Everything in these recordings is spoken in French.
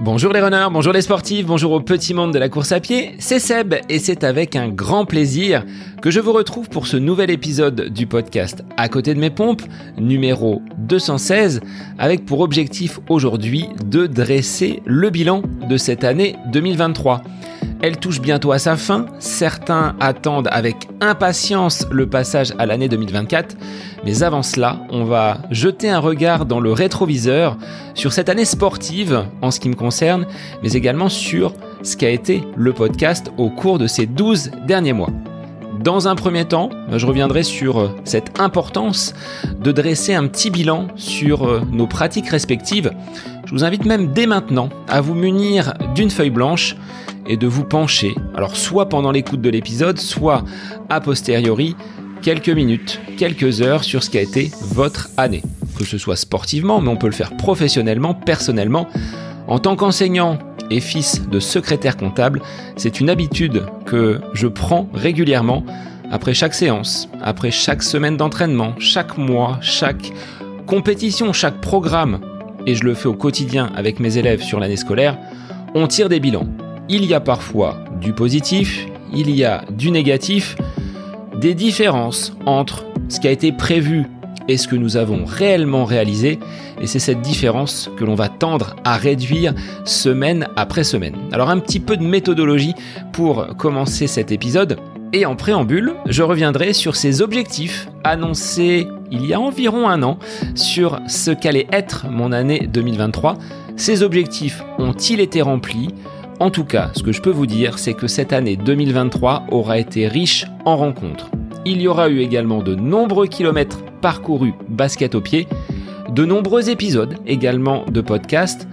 Bonjour les runners, bonjour les sportifs, bonjour au petit monde de la course à pied, c'est Seb et c'est avec un grand plaisir que je vous retrouve pour ce nouvel épisode du podcast À côté de mes pompes, numéro 216, avec pour objectif aujourd'hui de dresser le bilan de cette année 2023. Elle touche bientôt à sa fin, certains attendent avec impatience le passage à l'année 2024, mais avant cela, on va jeter un regard dans le rétroviseur sur cette année sportive en ce qui me concerne, mais également sur ce qu'a été le podcast au cours de ces 12 derniers mois. Dans un premier temps, je reviendrai sur euh, cette importance de dresser un petit bilan sur euh, nos pratiques respectives. Je vous invite même dès maintenant à vous munir d'une feuille blanche et de vous pencher, alors soit pendant l'écoute de l'épisode, soit a posteriori, quelques minutes, quelques heures sur ce qui a été votre année. Que ce soit sportivement, mais on peut le faire professionnellement, personnellement. En tant qu'enseignant et fils de secrétaire comptable, c'est une habitude que je prends régulièrement après chaque séance, après chaque semaine d'entraînement, chaque mois, chaque compétition, chaque programme, et je le fais au quotidien avec mes élèves sur l'année scolaire, on tire des bilans. Il y a parfois du positif, il y a du négatif, des différences entre ce qui a été prévu et ce que nous avons réellement réalisé, et c'est cette différence que l'on va tendre à réduire semaine après semaine. Alors un petit peu de méthodologie pour commencer cet épisode, et en préambule, je reviendrai sur ces objectifs annoncés il y a environ un an sur ce qu'allait être mon année 2023. Ces objectifs ont-ils été remplis? En tout cas, ce que je peux vous dire, c'est que cette année 2023 aura été riche en rencontres. Il y aura eu également de nombreux kilomètres parcourus basket au pied, de nombreux épisodes également de podcast.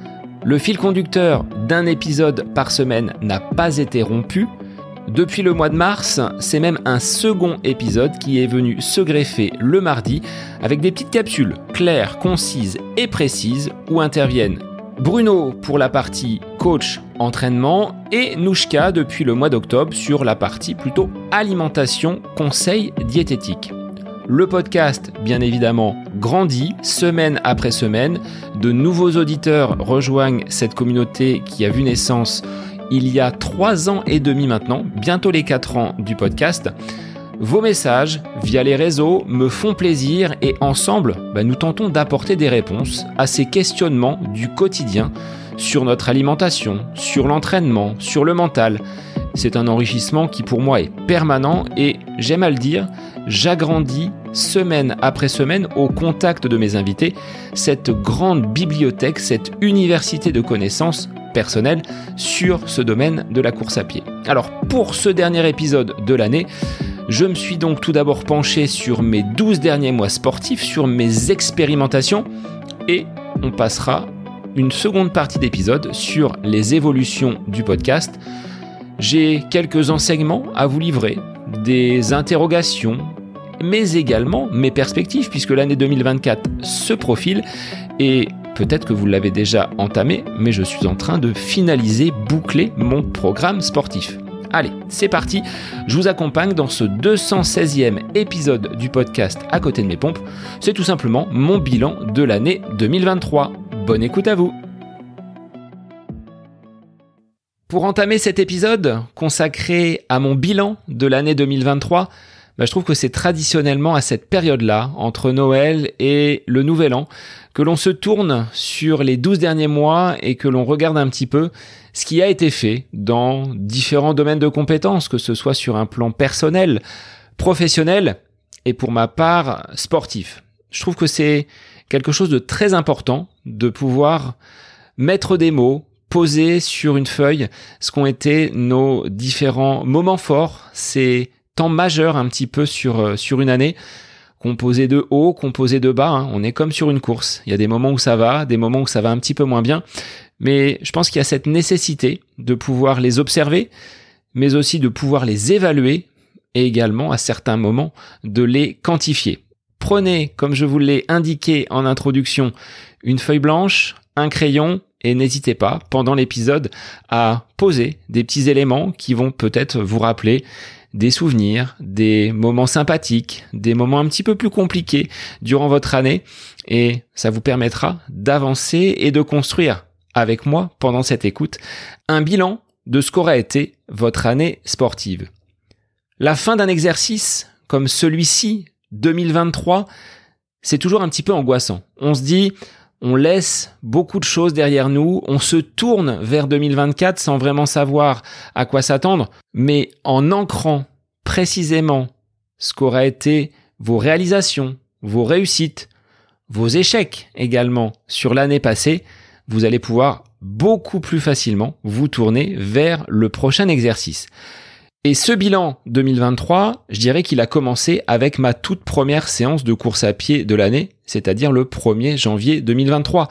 Le fil conducteur d'un épisode par semaine n'a pas été rompu. Depuis le mois de mars, c'est même un second épisode qui est venu se greffer le mardi avec des petites capsules claires, concises et précises où interviennent Bruno pour la partie coach entraînement et Nouchka depuis le mois d'octobre sur la partie plutôt alimentation conseil diététique. Le podcast, bien évidemment, grandit semaine après semaine. De nouveaux auditeurs rejoignent cette communauté qui a vu naissance il y a trois ans et demi maintenant, bientôt les quatre ans du podcast. Vos messages via les réseaux me font plaisir et ensemble, bah, nous tentons d'apporter des réponses à ces questionnements du quotidien sur notre alimentation, sur l'entraînement, sur le mental. C'est un enrichissement qui pour moi est permanent et j'aime à le dire, j'agrandis semaine après semaine au contact de mes invités cette grande bibliothèque, cette université de connaissances personnelles sur ce domaine de la course à pied. Alors pour ce dernier épisode de l'année, je me suis donc tout d'abord penché sur mes 12 derniers mois sportifs, sur mes expérimentations, et on passera une seconde partie d'épisode sur les évolutions du podcast. J'ai quelques enseignements à vous livrer, des interrogations, mais également mes perspectives, puisque l'année 2024 se profile, et peut-être que vous l'avez déjà entamé, mais je suis en train de finaliser, boucler mon programme sportif. Allez, c'est parti, je vous accompagne dans ce 216e épisode du podcast À côté de mes pompes. C'est tout simplement mon bilan de l'année 2023. Bonne écoute à vous Pour entamer cet épisode consacré à mon bilan de l'année 2023, bah, je trouve que c'est traditionnellement à cette période-là, entre Noël et le Nouvel An, que l'on se tourne sur les 12 derniers mois et que l'on regarde un petit peu ce qui a été fait dans différents domaines de compétences, que ce soit sur un plan personnel, professionnel et pour ma part sportif. Je trouve que c'est quelque chose de très important de pouvoir mettre des mots, poser sur une feuille ce qu'ont été nos différents moments forts, c'est temps majeur un petit peu sur, euh, une année, composé de haut, composé de bas. Hein. On est comme sur une course. Il y a des moments où ça va, des moments où ça va un petit peu moins bien. Mais je pense qu'il y a cette nécessité de pouvoir les observer, mais aussi de pouvoir les évaluer et également à certains moments de les quantifier. Prenez, comme je vous l'ai indiqué en introduction, une feuille blanche, un crayon et n'hésitez pas pendant l'épisode à poser des petits éléments qui vont peut-être vous rappeler des souvenirs, des moments sympathiques, des moments un petit peu plus compliqués durant votre année et ça vous permettra d'avancer et de construire avec moi pendant cette écoute un bilan de ce qu'aura été votre année sportive. La fin d'un exercice comme celui-ci, 2023, c'est toujours un petit peu angoissant. On se dit, on laisse beaucoup de choses derrière nous, on se tourne vers 2024 sans vraiment savoir à quoi s'attendre, mais en ancrant précisément ce qu'aura été vos réalisations, vos réussites, vos échecs également sur l'année passée, vous allez pouvoir beaucoup plus facilement vous tourner vers le prochain exercice. Et ce bilan 2023, je dirais qu'il a commencé avec ma toute première séance de course à pied de l'année, c'est-à-dire le 1er janvier 2023.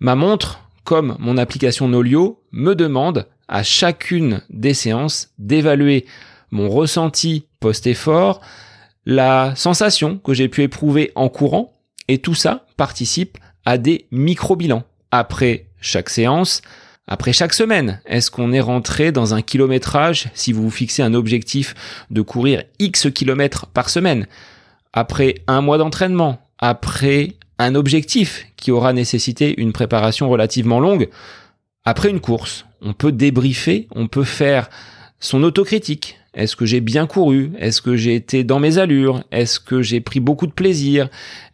Ma montre, comme mon application Nolio, me demande à chacune des séances d'évaluer mon ressenti post-effort, la sensation que j'ai pu éprouver en courant, et tout ça participe à des micro-bilans. Après chaque séance, après chaque semaine, est-ce qu'on est rentré dans un kilométrage si vous vous fixez un objectif de courir X kilomètres par semaine? Après un mois d'entraînement, après un objectif qui aura nécessité une préparation relativement longue, après une course, on peut débriefer, on peut faire son autocritique. Est-ce que j'ai bien couru? Est-ce que j'ai été dans mes allures? Est-ce que j'ai pris beaucoup de plaisir?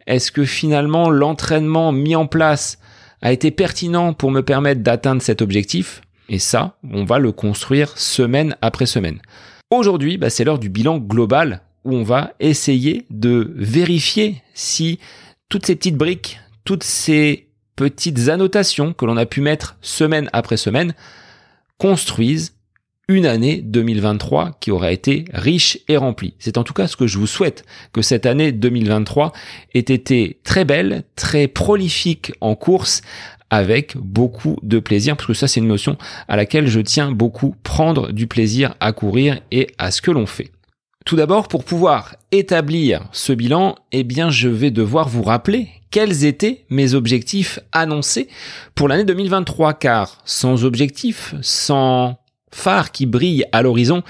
Est-ce que finalement l'entraînement mis en place a été pertinent pour me permettre d'atteindre cet objectif. Et ça, on va le construire semaine après semaine. Aujourd'hui, bah, c'est l'heure du bilan global où on va essayer de vérifier si toutes ces petites briques, toutes ces petites annotations que l'on a pu mettre semaine après semaine construisent une année 2023 qui aura été riche et remplie. C'est en tout cas ce que je vous souhaite, que cette année 2023 ait été très belle, très prolifique en course, avec beaucoup de plaisir, parce que ça c'est une notion à laquelle je tiens beaucoup, prendre du plaisir à courir et à ce que l'on fait. Tout d'abord, pour pouvoir établir ce bilan, eh bien, je vais devoir vous rappeler quels étaient mes objectifs annoncés pour l'année 2023, car sans objectif, sans phare qui brille à l'horizon,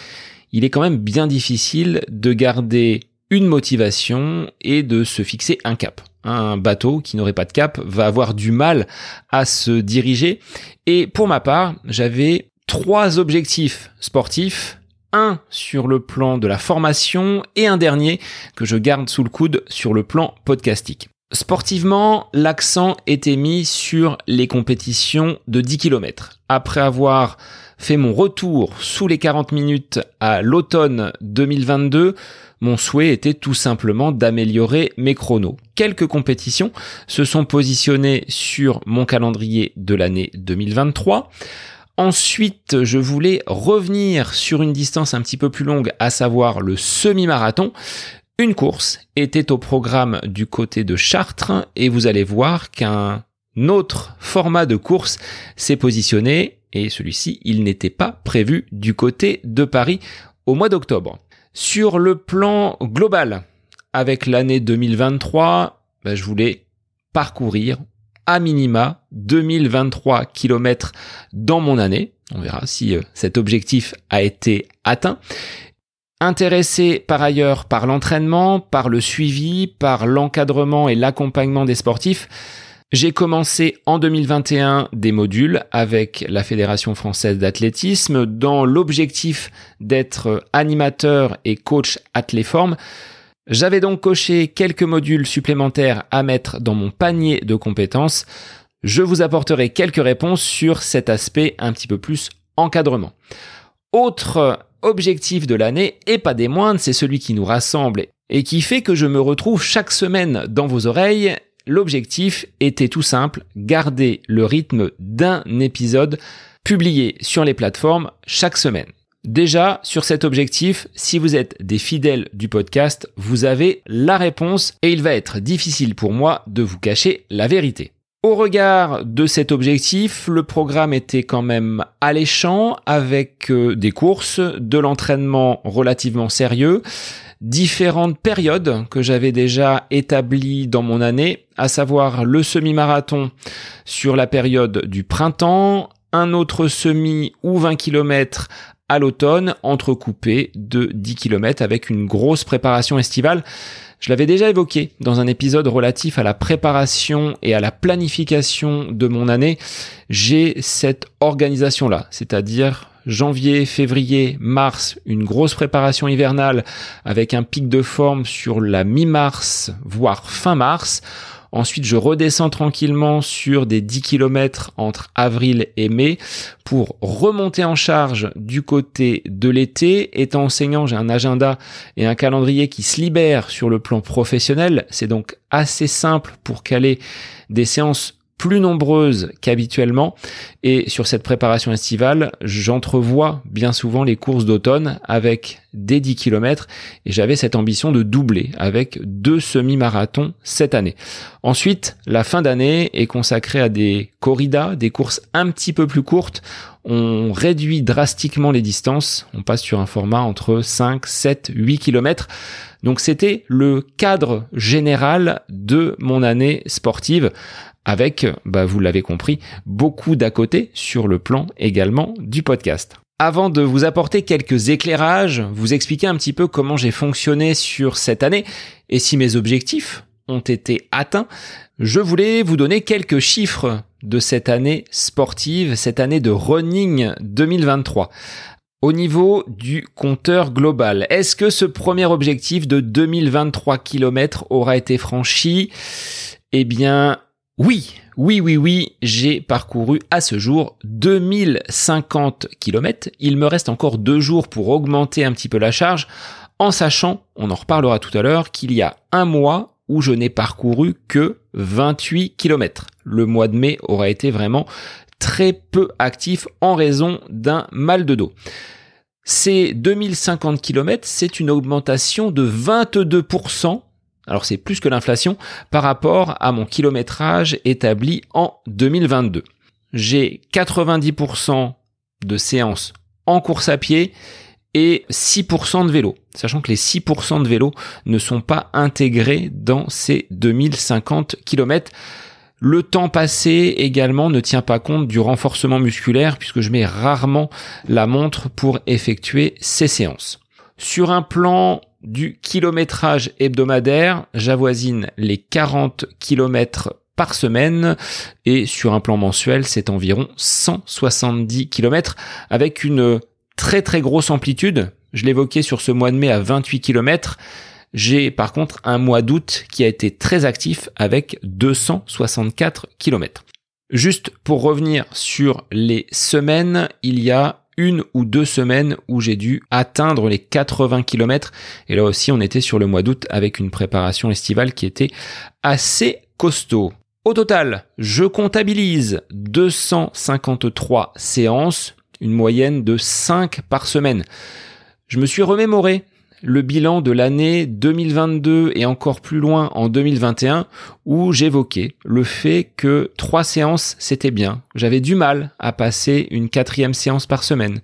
il est quand même bien difficile de garder une motivation et de se fixer un cap. Un bateau qui n'aurait pas de cap va avoir du mal à se diriger. Et pour ma part, j'avais trois objectifs sportifs. Un sur le plan de la formation et un dernier que je garde sous le coude sur le plan podcastique. Sportivement, l'accent était mis sur les compétitions de 10 km. Après avoir fait mon retour sous les 40 minutes à l'automne 2022, mon souhait était tout simplement d'améliorer mes chronos. Quelques compétitions se sont positionnées sur mon calendrier de l'année 2023. Ensuite, je voulais revenir sur une distance un petit peu plus longue, à savoir le semi-marathon. Une course était au programme du côté de Chartres et vous allez voir qu'un autre format de course s'est positionné et celui-ci, il n'était pas prévu du côté de Paris au mois d'octobre. Sur le plan global, avec l'année 2023, ben, je voulais parcourir à minima 2023 km dans mon année. On verra si euh, cet objectif a été atteint. Intéressé par ailleurs par l'entraînement, par le suivi, par l'encadrement et l'accompagnement des sportifs, j'ai commencé en 2021 des modules avec la Fédération française d'athlétisme dans l'objectif d'être animateur et coach athléforme. J'avais donc coché quelques modules supplémentaires à mettre dans mon panier de compétences. Je vous apporterai quelques réponses sur cet aspect un petit peu plus encadrement. Autre objectif de l'année, et pas des moindres, c'est celui qui nous rassemble et qui fait que je me retrouve chaque semaine dans vos oreilles L'objectif était tout simple, garder le rythme d'un épisode publié sur les plateformes chaque semaine. Déjà, sur cet objectif, si vous êtes des fidèles du podcast, vous avez la réponse et il va être difficile pour moi de vous cacher la vérité. Au regard de cet objectif, le programme était quand même alléchant avec euh, des courses, de l'entraînement relativement sérieux, différentes périodes que j'avais déjà établies dans mon année, à savoir le semi-marathon sur la période du printemps, un autre semi ou 20 km à l'automne, entrecoupé de 10 km avec une grosse préparation estivale. Je l'avais déjà évoqué dans un épisode relatif à la préparation et à la planification de mon année. J'ai cette organisation-là, c'est-à-dire janvier, février, mars, une grosse préparation hivernale avec un pic de forme sur la mi-mars, voire fin mars. Ensuite, je redescends tranquillement sur des 10 km entre avril et mai pour remonter en charge du côté de l'été. Étant enseignant, j'ai un agenda et un calendrier qui se libèrent sur le plan professionnel. C'est donc assez simple pour caler des séances plus nombreuses qu'habituellement. Et sur cette préparation estivale, j'entrevois bien souvent les courses d'automne avec des 10 km et j'avais cette ambition de doubler avec deux semi-marathons cette année. Ensuite, la fin d'année est consacrée à des corridas, des courses un petit peu plus courtes. On réduit drastiquement les distances. On passe sur un format entre 5, 7, 8 km. Donc c'était le cadre général de mon année sportive avec, bah, vous l'avez compris, beaucoup d'à côté sur le plan également du podcast. Avant de vous apporter quelques éclairages, vous expliquer un petit peu comment j'ai fonctionné sur cette année et si mes objectifs ont été atteints, je voulais vous donner quelques chiffres de cette année sportive, cette année de running 2023. Au niveau du compteur global, est-ce que ce premier objectif de 2023 km aura été franchi? Eh bien, oui, oui, oui, oui, j'ai parcouru à ce jour 2050 km. Il me reste encore deux jours pour augmenter un petit peu la charge, en sachant, on en reparlera tout à l'heure, qu'il y a un mois où je n'ai parcouru que 28 km. Le mois de mai aura été vraiment très peu actif en raison d'un mal de dos. Ces 2050 km, c'est une augmentation de 22% alors c'est plus que l'inflation par rapport à mon kilométrage établi en 2022. J'ai 90% de séances en course à pied et 6% de vélo, sachant que les 6% de vélo ne sont pas intégrés dans ces 2050 km. Le temps passé également ne tient pas compte du renforcement musculaire puisque je mets rarement la montre pour effectuer ces séances. Sur un plan du kilométrage hebdomadaire, j'avoisine les 40 km par semaine et sur un plan mensuel, c'est environ 170 km avec une très très grosse amplitude. Je l'évoquais sur ce mois de mai à 28 km. J'ai par contre un mois d'août qui a été très actif avec 264 km. Juste pour revenir sur les semaines, il y a une ou deux semaines où j'ai dû atteindre les 80 km. Et là aussi, on était sur le mois d'août avec une préparation estivale qui était assez costaud. Au total, je comptabilise 253 séances, une moyenne de 5 par semaine. Je me suis remémoré le bilan de l'année 2022 et encore plus loin en 2021 où j'évoquais le fait que trois séances c'était bien. J'avais du mal à passer une quatrième séance par semaine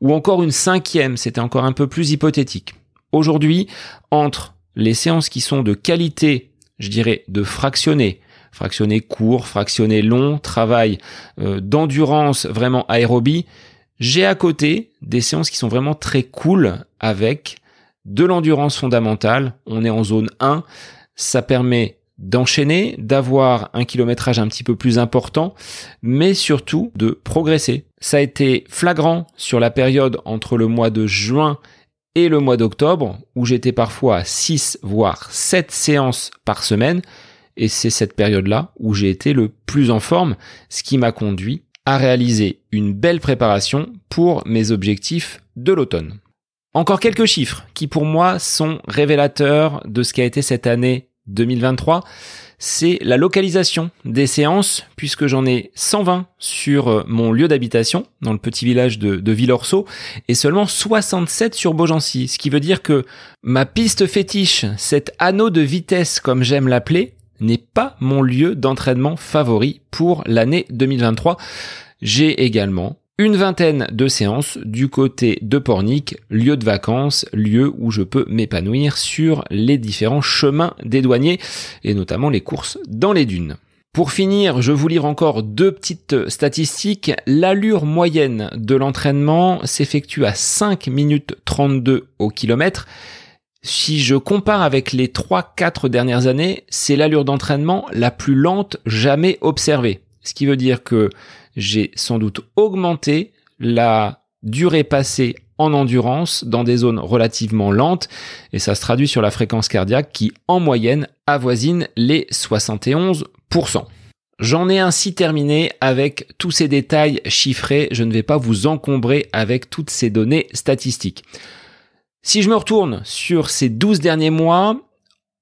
ou encore une cinquième, c'était encore un peu plus hypothétique. Aujourd'hui, entre les séances qui sont de qualité, je dirais de fractionné, fractionné court, fractionné long, travail euh, d'endurance vraiment aérobie, j'ai à côté des séances qui sont vraiment très cool avec de l'endurance fondamentale. On est en zone 1. Ça permet d'enchaîner, d'avoir un kilométrage un petit peu plus important, mais surtout de progresser. Ça a été flagrant sur la période entre le mois de juin et le mois d'octobre, où j'étais parfois à 6 voire 7 séances par semaine, et c'est cette période-là où j'ai été le plus en forme, ce qui m'a conduit à réaliser une belle préparation pour mes objectifs de l'automne. Encore quelques chiffres qui pour moi sont révélateurs de ce qu'a été cette année 2023. C'est la localisation des séances, puisque j'en ai 120 sur euh, mon lieu d'habitation, dans le petit village de, de Villorceau, et seulement 67 sur Beaugency, ce qui veut dire que ma piste fétiche, cet anneau de vitesse comme j'aime l'appeler, n'est pas mon lieu d'entraînement favori pour l'année 2023. J'ai également une vingtaine de séances du côté de Pornic, lieu de vacances, lieu où je peux m'épanouir sur les différents chemins des douaniers et notamment les courses dans les dunes. Pour finir, je vous lire encore deux petites statistiques. L'allure moyenne de l'entraînement s'effectue à 5 minutes 32 au kilomètre. Si je compare avec les 3-4 dernières années, c'est l'allure d'entraînement la plus lente jamais observée. Ce qui veut dire que j'ai sans doute augmenté la durée passée en endurance dans des zones relativement lentes et ça se traduit sur la fréquence cardiaque qui en moyenne avoisine les 71%. J'en ai ainsi terminé avec tous ces détails chiffrés, je ne vais pas vous encombrer avec toutes ces données statistiques. Si je me retourne sur ces 12 derniers mois,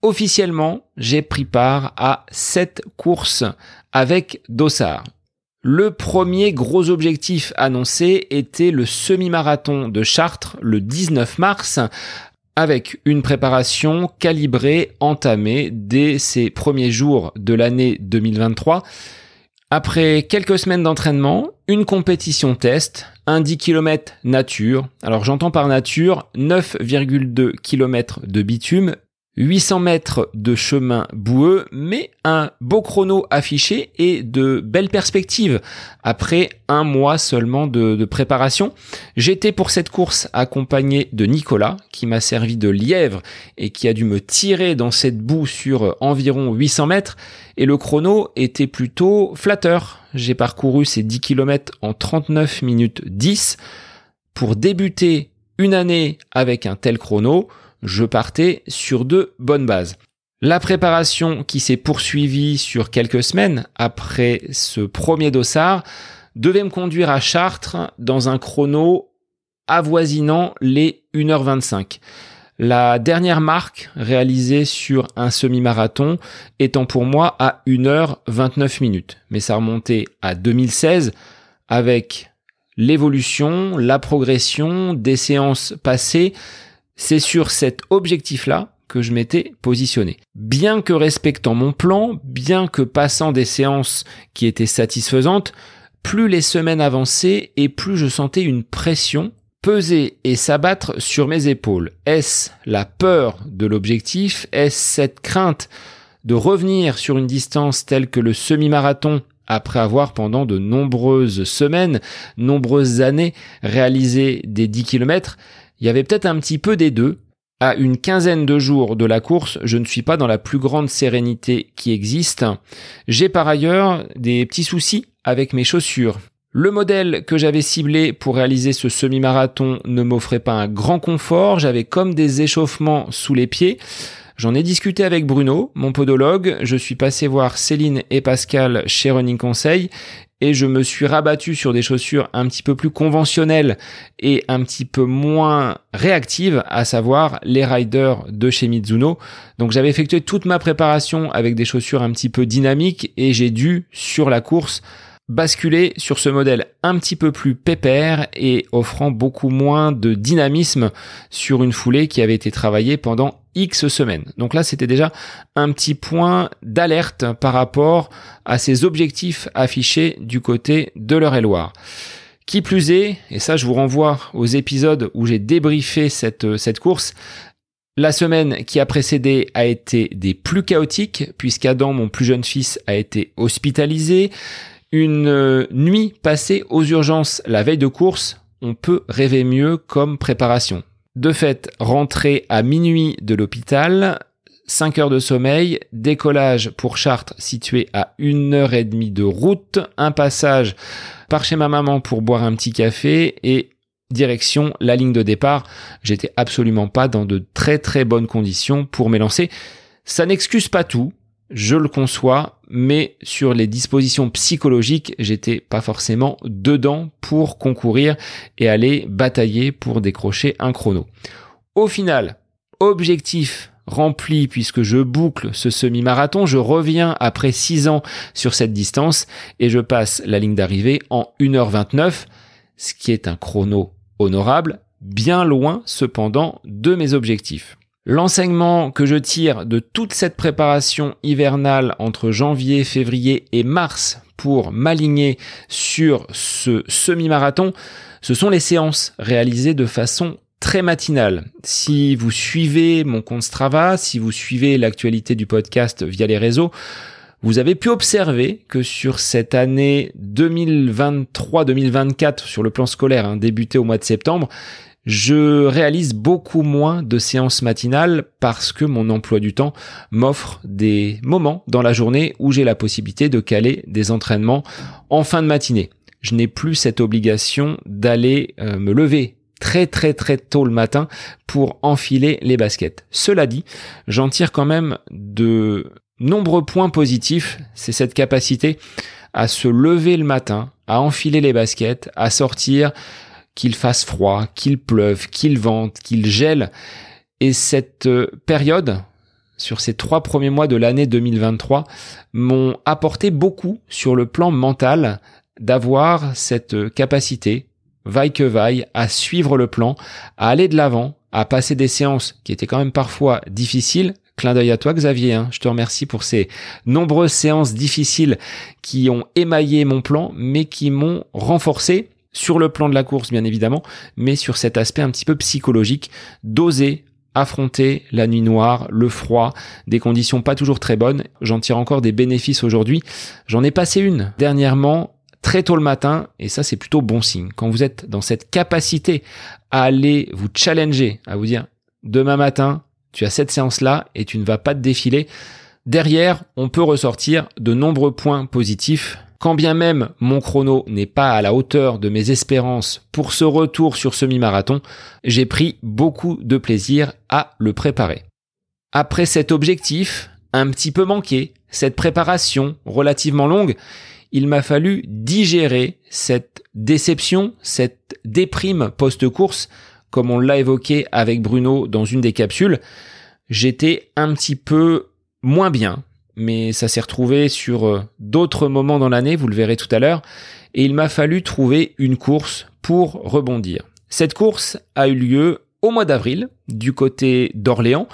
officiellement, j'ai pris part à 7 courses avec Dossard. Le premier gros objectif annoncé était le semi-marathon de Chartres le 19 mars avec une préparation calibrée, entamée dès ces premiers jours de l'année 2023. Après quelques semaines d'entraînement, une compétition test, un 10 km nature. Alors j'entends par nature 9,2 km de bitume, 800 mètres de chemin boueux, mais un beau chrono affiché et de belles perspectives. Après un mois seulement de, préparation, j'étais pour cette course accompagné de Nicolas, qui m'a servi de lièvre et qui a dû me tirer dans cette boue sur environ 800 mètres, et le chrono était plutôt flatteur. J'ai parcouru ces 10 km en 39 minutes 10. Pour débuter une année avec un tel chrono, je partais sur de bonnes bases. La préparation qui s'est poursuivie sur quelques semaines après ce premier dossard devait me conduire à Chartres dans un chrono avoisinant les 1h25. La dernière marque réalisée sur un semi-marathon étant pour moi à 1h29 minutes. Mais ça remontait à 2016 avec l'évolution, la progression des séances passées c'est sur cet objectif-là que je m'étais positionné. Bien que respectant mon plan, bien que passant des séances qui étaient satisfaisantes, plus les semaines avançaient et plus je sentais une pression peser et s'abattre sur mes épaules. Est-ce la peur de l'objectif? Est-ce cette crainte de revenir sur une distance telle que le semi-marathon après avoir pendant de nombreuses semaines, nombreuses années réalisé des 10 km il y avait peut-être un petit peu des deux. À une quinzaine de jours de la course, je ne suis pas dans la plus grande sérénité qui existe. J'ai par ailleurs des petits soucis avec mes chaussures. Le modèle que j'avais ciblé pour réaliser ce semi-marathon ne m'offrait pas un grand confort, j'avais comme des échauffements sous les pieds. J'en ai discuté avec Bruno, mon podologue, je suis passé voir Céline et Pascal chez Running Conseil et je me suis rabattu sur des chaussures un petit peu plus conventionnelles et un petit peu moins réactives, à savoir les riders de chez Mizuno. Donc j'avais effectué toute ma préparation avec des chaussures un petit peu dynamiques et j'ai dû, sur la course, basculer sur ce modèle un petit peu plus pépère et offrant beaucoup moins de dynamisme sur une foulée qui avait été travaillée pendant X semaines. Donc là, c'était déjà un petit point d'alerte par rapport à ces objectifs affichés du côté de l'Eure-et-Loire. Qui plus est, et ça je vous renvoie aux épisodes où j'ai débriefé cette, cette course, la semaine qui a précédé a été des plus chaotiques, puisqu'Adam, mon plus jeune fils, a été hospitalisé. Une euh, nuit passée aux urgences la veille de course, on peut rêver mieux comme préparation. De fait, rentrer à minuit de l'hôpital, 5 heures de sommeil, décollage pour Chartres situé à 1 heure et demie de route, un passage par chez ma maman pour boire un petit café et direction la ligne de départ. J'étais absolument pas dans de très très bonnes conditions pour m'élancer. Ça n'excuse pas tout, je le conçois, mais sur les dispositions psychologiques, j'étais pas forcément dedans pour concourir et aller batailler pour décrocher un chrono. Au final, objectif rempli puisque je boucle ce semi-marathon, je reviens après 6 ans sur cette distance et je passe la ligne d'arrivée en 1h29, ce qui est un chrono honorable, bien loin cependant de mes objectifs. L'enseignement que je tire de toute cette préparation hivernale entre janvier, février et mars pour m'aligner sur ce semi-marathon, ce sont les séances réalisées de façon très matinale. Si vous suivez mon compte Strava, si vous suivez l'actualité du podcast via les réseaux, vous avez pu observer que sur cette année 2023-2024, sur le plan scolaire, hein, débuté au mois de septembre, je réalise beaucoup moins de séances matinales parce que mon emploi du temps m'offre des moments dans la journée où j'ai la possibilité de caler des entraînements en fin de matinée. Je n'ai plus cette obligation d'aller euh, me lever très très très tôt le matin pour enfiler les baskets. Cela dit, j'en tire quand même de nombreux points positifs. C'est cette capacité à se lever le matin, à enfiler les baskets, à sortir, qu'il fasse froid, qu'il pleuve, qu'il vente, qu'il gèle. Et cette euh, période, sur ces trois premiers mois de l'année 2023, m'ont apporté beaucoup sur le plan mental d'avoir cette capacité vaille que vaille, à suivre le plan, à aller de l'avant, à passer des séances qui étaient quand même parfois difficiles. Clin d'œil à toi Xavier, hein. je te remercie pour ces nombreuses séances difficiles qui ont émaillé mon plan, mais qui m'ont renforcé sur le plan de la course bien évidemment, mais sur cet aspect un petit peu psychologique, d'oser affronter la nuit noire, le froid, des conditions pas toujours très bonnes. J'en tire encore des bénéfices aujourd'hui. J'en ai passé une dernièrement très tôt le matin, et ça c'est plutôt bon signe. Quand vous êtes dans cette capacité à aller vous challenger, à vous dire demain matin, tu as cette séance-là et tu ne vas pas te défiler, derrière, on peut ressortir de nombreux points positifs. Quand bien même mon chrono n'est pas à la hauteur de mes espérances pour ce retour sur semi-marathon, j'ai pris beaucoup de plaisir à le préparer. Après cet objectif, un petit peu manqué, cette préparation relativement longue, il m'a fallu digérer cette déception, cette déprime post-course, comme on l'a évoqué avec Bruno dans une des capsules. J'étais un petit peu moins bien, mais ça s'est retrouvé sur euh, d'autres moments dans l'année, vous le verrez tout à l'heure, et il m'a fallu trouver une course pour rebondir. Cette course a eu lieu au mois d'avril, du côté d'Orléans.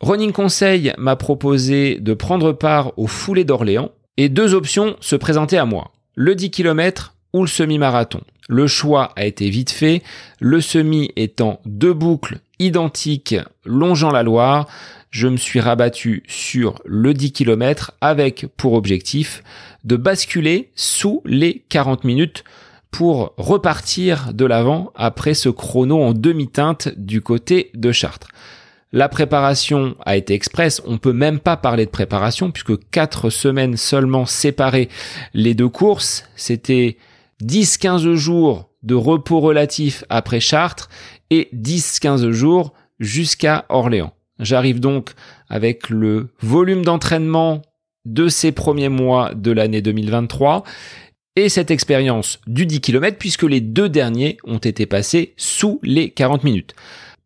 Running Conseil m'a proposé de prendre part au foulée d'Orléans, et deux options se présentaient à moi. Le 10 km ou le semi-marathon. Le choix a été vite fait, le semi étant deux boucles identiques longeant la Loire, je me suis rabattu sur le 10 km avec pour objectif de basculer sous les 40 minutes pour repartir de l'avant après ce chrono en demi-teinte du côté de Chartres. La préparation a été express. On peut même pas parler de préparation puisque quatre semaines seulement séparées les deux courses. C'était 10-15 jours de repos relatif après Chartres et 10-15 jours jusqu'à Orléans. J'arrive donc avec le volume d'entraînement de ces premiers mois de l'année 2023 et cette expérience du 10 km puisque les deux derniers ont été passés sous les 40 minutes.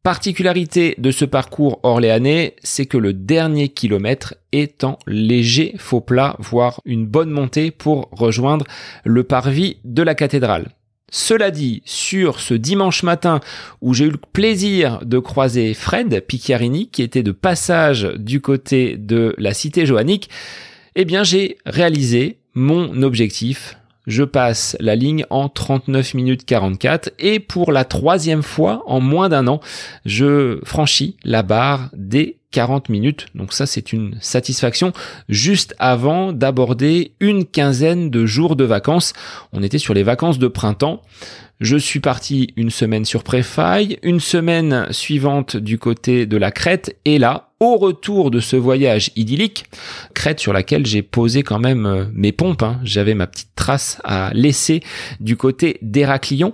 Particularité de ce parcours orléanais, c'est que le dernier kilomètre est en léger faux plat, voire une bonne montée pour rejoindre le parvis de la cathédrale. Cela dit, sur ce dimanche matin où j'ai eu le plaisir de croiser Fred Picchiarini, qui était de passage du côté de la cité johannique, eh bien j'ai réalisé mon objectif je passe la ligne en 39 minutes 44 et pour la troisième fois en moins d'un an, je franchis la barre des 40 minutes. Donc ça, c'est une satisfaction juste avant d'aborder une quinzaine de jours de vacances. On était sur les vacances de printemps. Je suis parti une semaine sur Préfaille, une semaine suivante du côté de la Crète, et là, au retour de ce voyage idyllique, Crète sur laquelle j'ai posé quand même euh, mes pompes, hein. j'avais ma petite trace à laisser du côté d'Héraclion.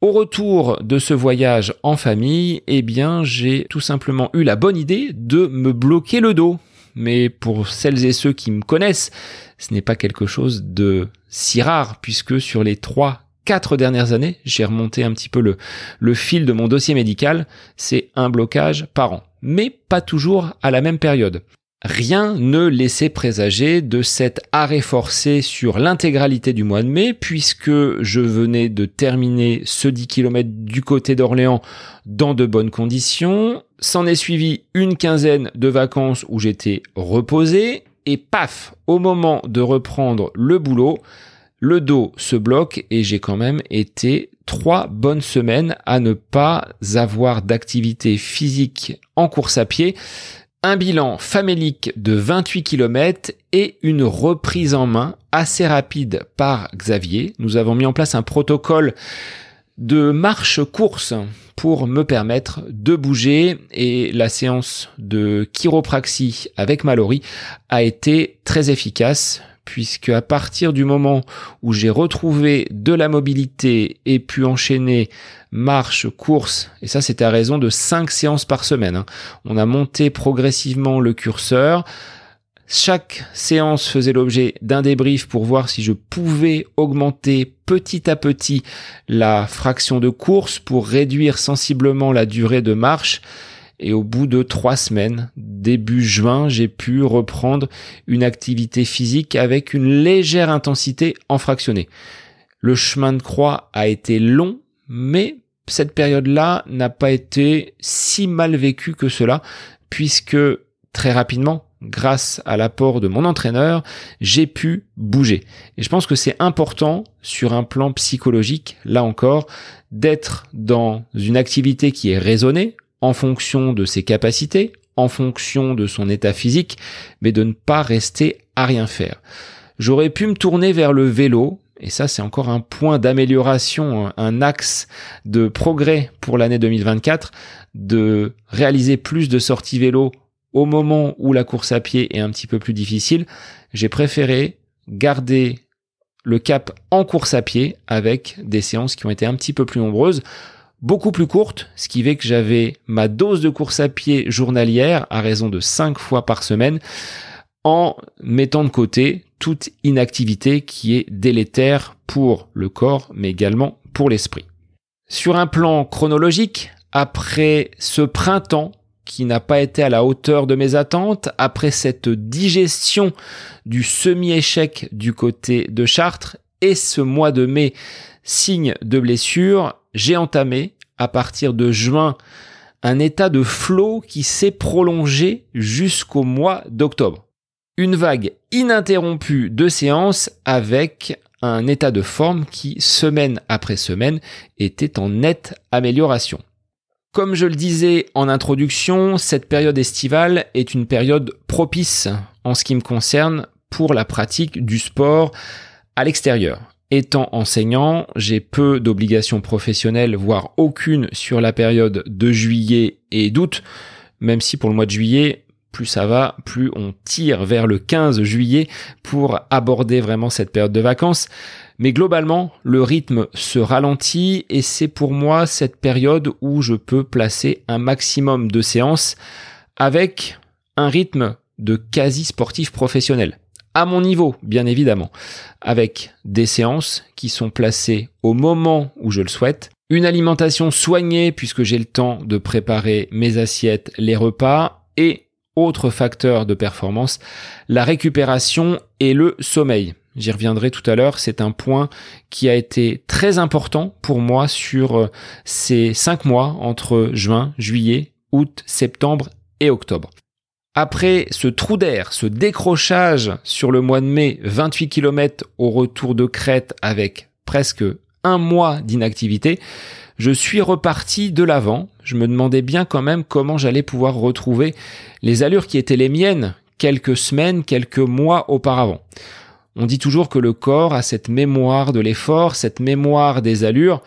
Au retour de ce voyage en famille, eh bien, j'ai tout simplement eu la bonne idée de me bloquer le dos. Mais pour celles et ceux qui me connaissent, ce n'est pas quelque chose de si rare puisque sur les trois quatre dernières années, j'ai remonté un petit peu le, fil de mon dossier médical, c'est un blocage par an, mais pas toujours à la même période. Rien ne laissait présager de cet arrêt forcé sur l'intégralité du mois de mai, puisque je venais de terminer ce 10 km du côté d'Orléans dans de bonnes conditions. S'en est suivi une quinzaine de vacances où j'étais reposé, et paf, au moment de reprendre le boulot, le dos se bloque et j'ai quand même été trois bonnes semaines à ne pas avoir d'activité physique en course à pied. un bilan famélique de 28 km et une reprise en main assez rapide par Xavier. Nous avons mis en place un protocole de marche-course pour me permettre de bouger et la séance de chiropraxie avec Mallory a été très efficace puisque à partir du moment où j'ai retrouvé de la mobilité et pu enchaîner marche, course, et ça c'était à raison de 5 séances par semaine, hein. on a monté progressivement le curseur, chaque séance faisait l'objet d'un débrief pour voir si je pouvais augmenter petit à petit la fraction de course pour réduire sensiblement la durée de marche. Et au bout de trois semaines, début juin, j'ai pu reprendre une activité physique avec une légère intensité en fractionné. Le chemin de croix a été long, mais cette période-là n'a pas été si mal vécue que cela, puisque très rapidement, grâce à l'apport de mon entraîneur, j'ai pu bouger. Et je pense que c'est important sur un plan psychologique, là encore, d'être dans une activité qui est raisonnée en fonction de ses capacités, en fonction de son état physique, mais de ne pas rester à rien faire. J'aurais pu me tourner vers le vélo, et ça c'est encore un point d'amélioration, un axe de progrès pour l'année 2024, de réaliser plus de sorties vélo au moment où la course à pied est un petit peu plus difficile, j'ai préféré garder le cap en course à pied avec des séances qui ont été un petit peu plus nombreuses, beaucoup plus courtes, ce qui fait que j'avais ma dose de course à pied journalière à raison de 5 fois par semaine en mettant de côté toute inactivité qui est délétère pour le corps mais également pour l'esprit. Sur un plan chronologique, après ce printemps qui n'a pas été à la hauteur de mes attentes. Après cette digestion du semi-échec du côté de Chartres et ce mois de mai, signe de blessure, j'ai entamé à partir de juin un état de flot qui s'est prolongé jusqu'au mois d'octobre. Une vague ininterrompue de séances avec un état de forme qui, semaine après semaine, était en nette amélioration. Comme je le disais en introduction, cette période estivale est une période propice en ce qui me concerne pour la pratique du sport à l'extérieur. Étant enseignant, j'ai peu d'obligations professionnelles, voire aucune sur la période de juillet et d'août, même si pour le mois de juillet, plus ça va, plus on tire vers le 15 juillet pour aborder vraiment cette période de vacances. Mais globalement, le rythme se ralentit et c'est pour moi cette période où je peux placer un maximum de séances avec un rythme de quasi sportif professionnel. À mon niveau, bien évidemment, avec des séances qui sont placées au moment où je le souhaite, une alimentation soignée puisque j'ai le temps de préparer mes assiettes, les repas et autre facteur de performance, la récupération et le sommeil. J'y reviendrai tout à l'heure. C'est un point qui a été très important pour moi sur euh, ces cinq mois entre juin, juillet, août, septembre et octobre. Après ce trou d'air, ce décrochage sur le mois de mai, 28 km au retour de Crète avec presque un mois d'inactivité, je suis reparti de l'avant. Je me demandais bien quand même comment j'allais pouvoir retrouver les allures qui étaient les miennes quelques semaines, quelques mois auparavant. On dit toujours que le corps a cette mémoire de l'effort, cette mémoire des allures,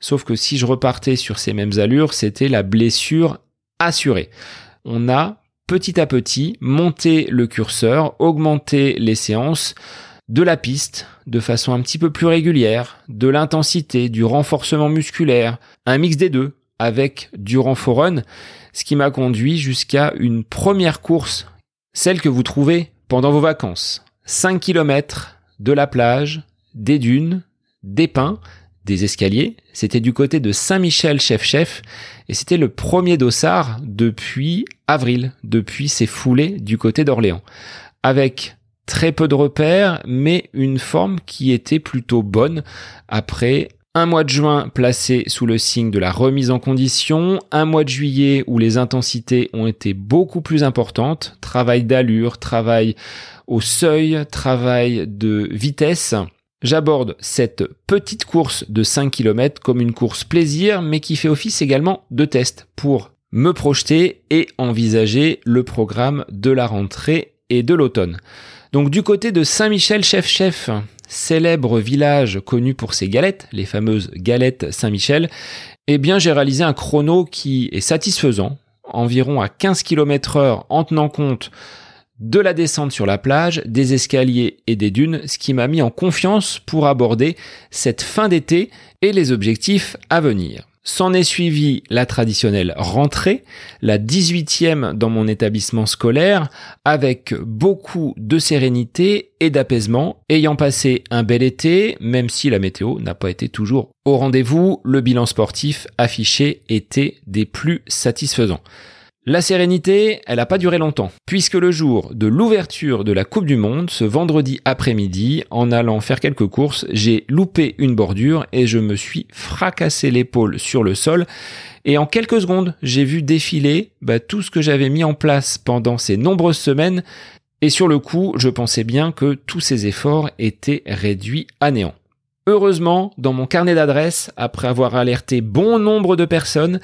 sauf que si je repartais sur ces mêmes allures, c'était la blessure assurée. On a petit à petit monté le curseur, augmenté les séances, de la piste de façon un petit peu plus régulière, de l'intensité, du renforcement musculaire, un mix des deux avec du renfort ce qui m'a conduit jusqu'à une première course, celle que vous trouvez pendant vos vacances, 5 km de la plage, des dunes, des pins, des escaliers. C'était du côté de Saint-Michel-Chef-Chef et c'était le premier dossard depuis avril, depuis ses foulées du côté d'Orléans. Avec très peu de repères, mais une forme qui était plutôt bonne après un mois de juin placé sous le signe de la remise en condition, un mois de juillet où les intensités ont été beaucoup plus importantes, travail d'allure, travail au seuil, travail de vitesse. J'aborde cette petite course de 5 km comme une course plaisir, mais qui fait office également de test pour me projeter et envisager le programme de la rentrée et de l'automne. Donc du côté de Saint-Michel-Chef-Chef, célèbre village connu pour ses galettes, les fameuses galettes Saint-Michel, eh bien j'ai réalisé un chrono qui est satisfaisant, environ à 15 km heure en tenant compte de la descente sur la plage, des escaliers et des dunes, ce qui m'a mis en confiance pour aborder cette fin d'été et les objectifs à venir. S'en est suivi la traditionnelle rentrée, la 18e dans mon établissement scolaire, avec beaucoup de sérénité et d'apaisement, ayant passé un bel été, même si la météo n'a pas été toujours au rendez-vous, le bilan sportif affiché était des plus satisfaisants. La sérénité, elle n'a pas duré longtemps, puisque le jour de l'ouverture de la Coupe du Monde, ce vendredi après-midi, en allant faire quelques courses, j'ai loupé une bordure et je me suis fracassé l'épaule sur le sol. Et en quelques secondes, j'ai vu défiler bah, tout ce que j'avais mis en place pendant ces nombreuses semaines. Et sur le coup, je pensais bien que tous ces efforts étaient réduits à néant. Heureusement, dans mon carnet d'adresses, après avoir alerté bon nombre de personnes,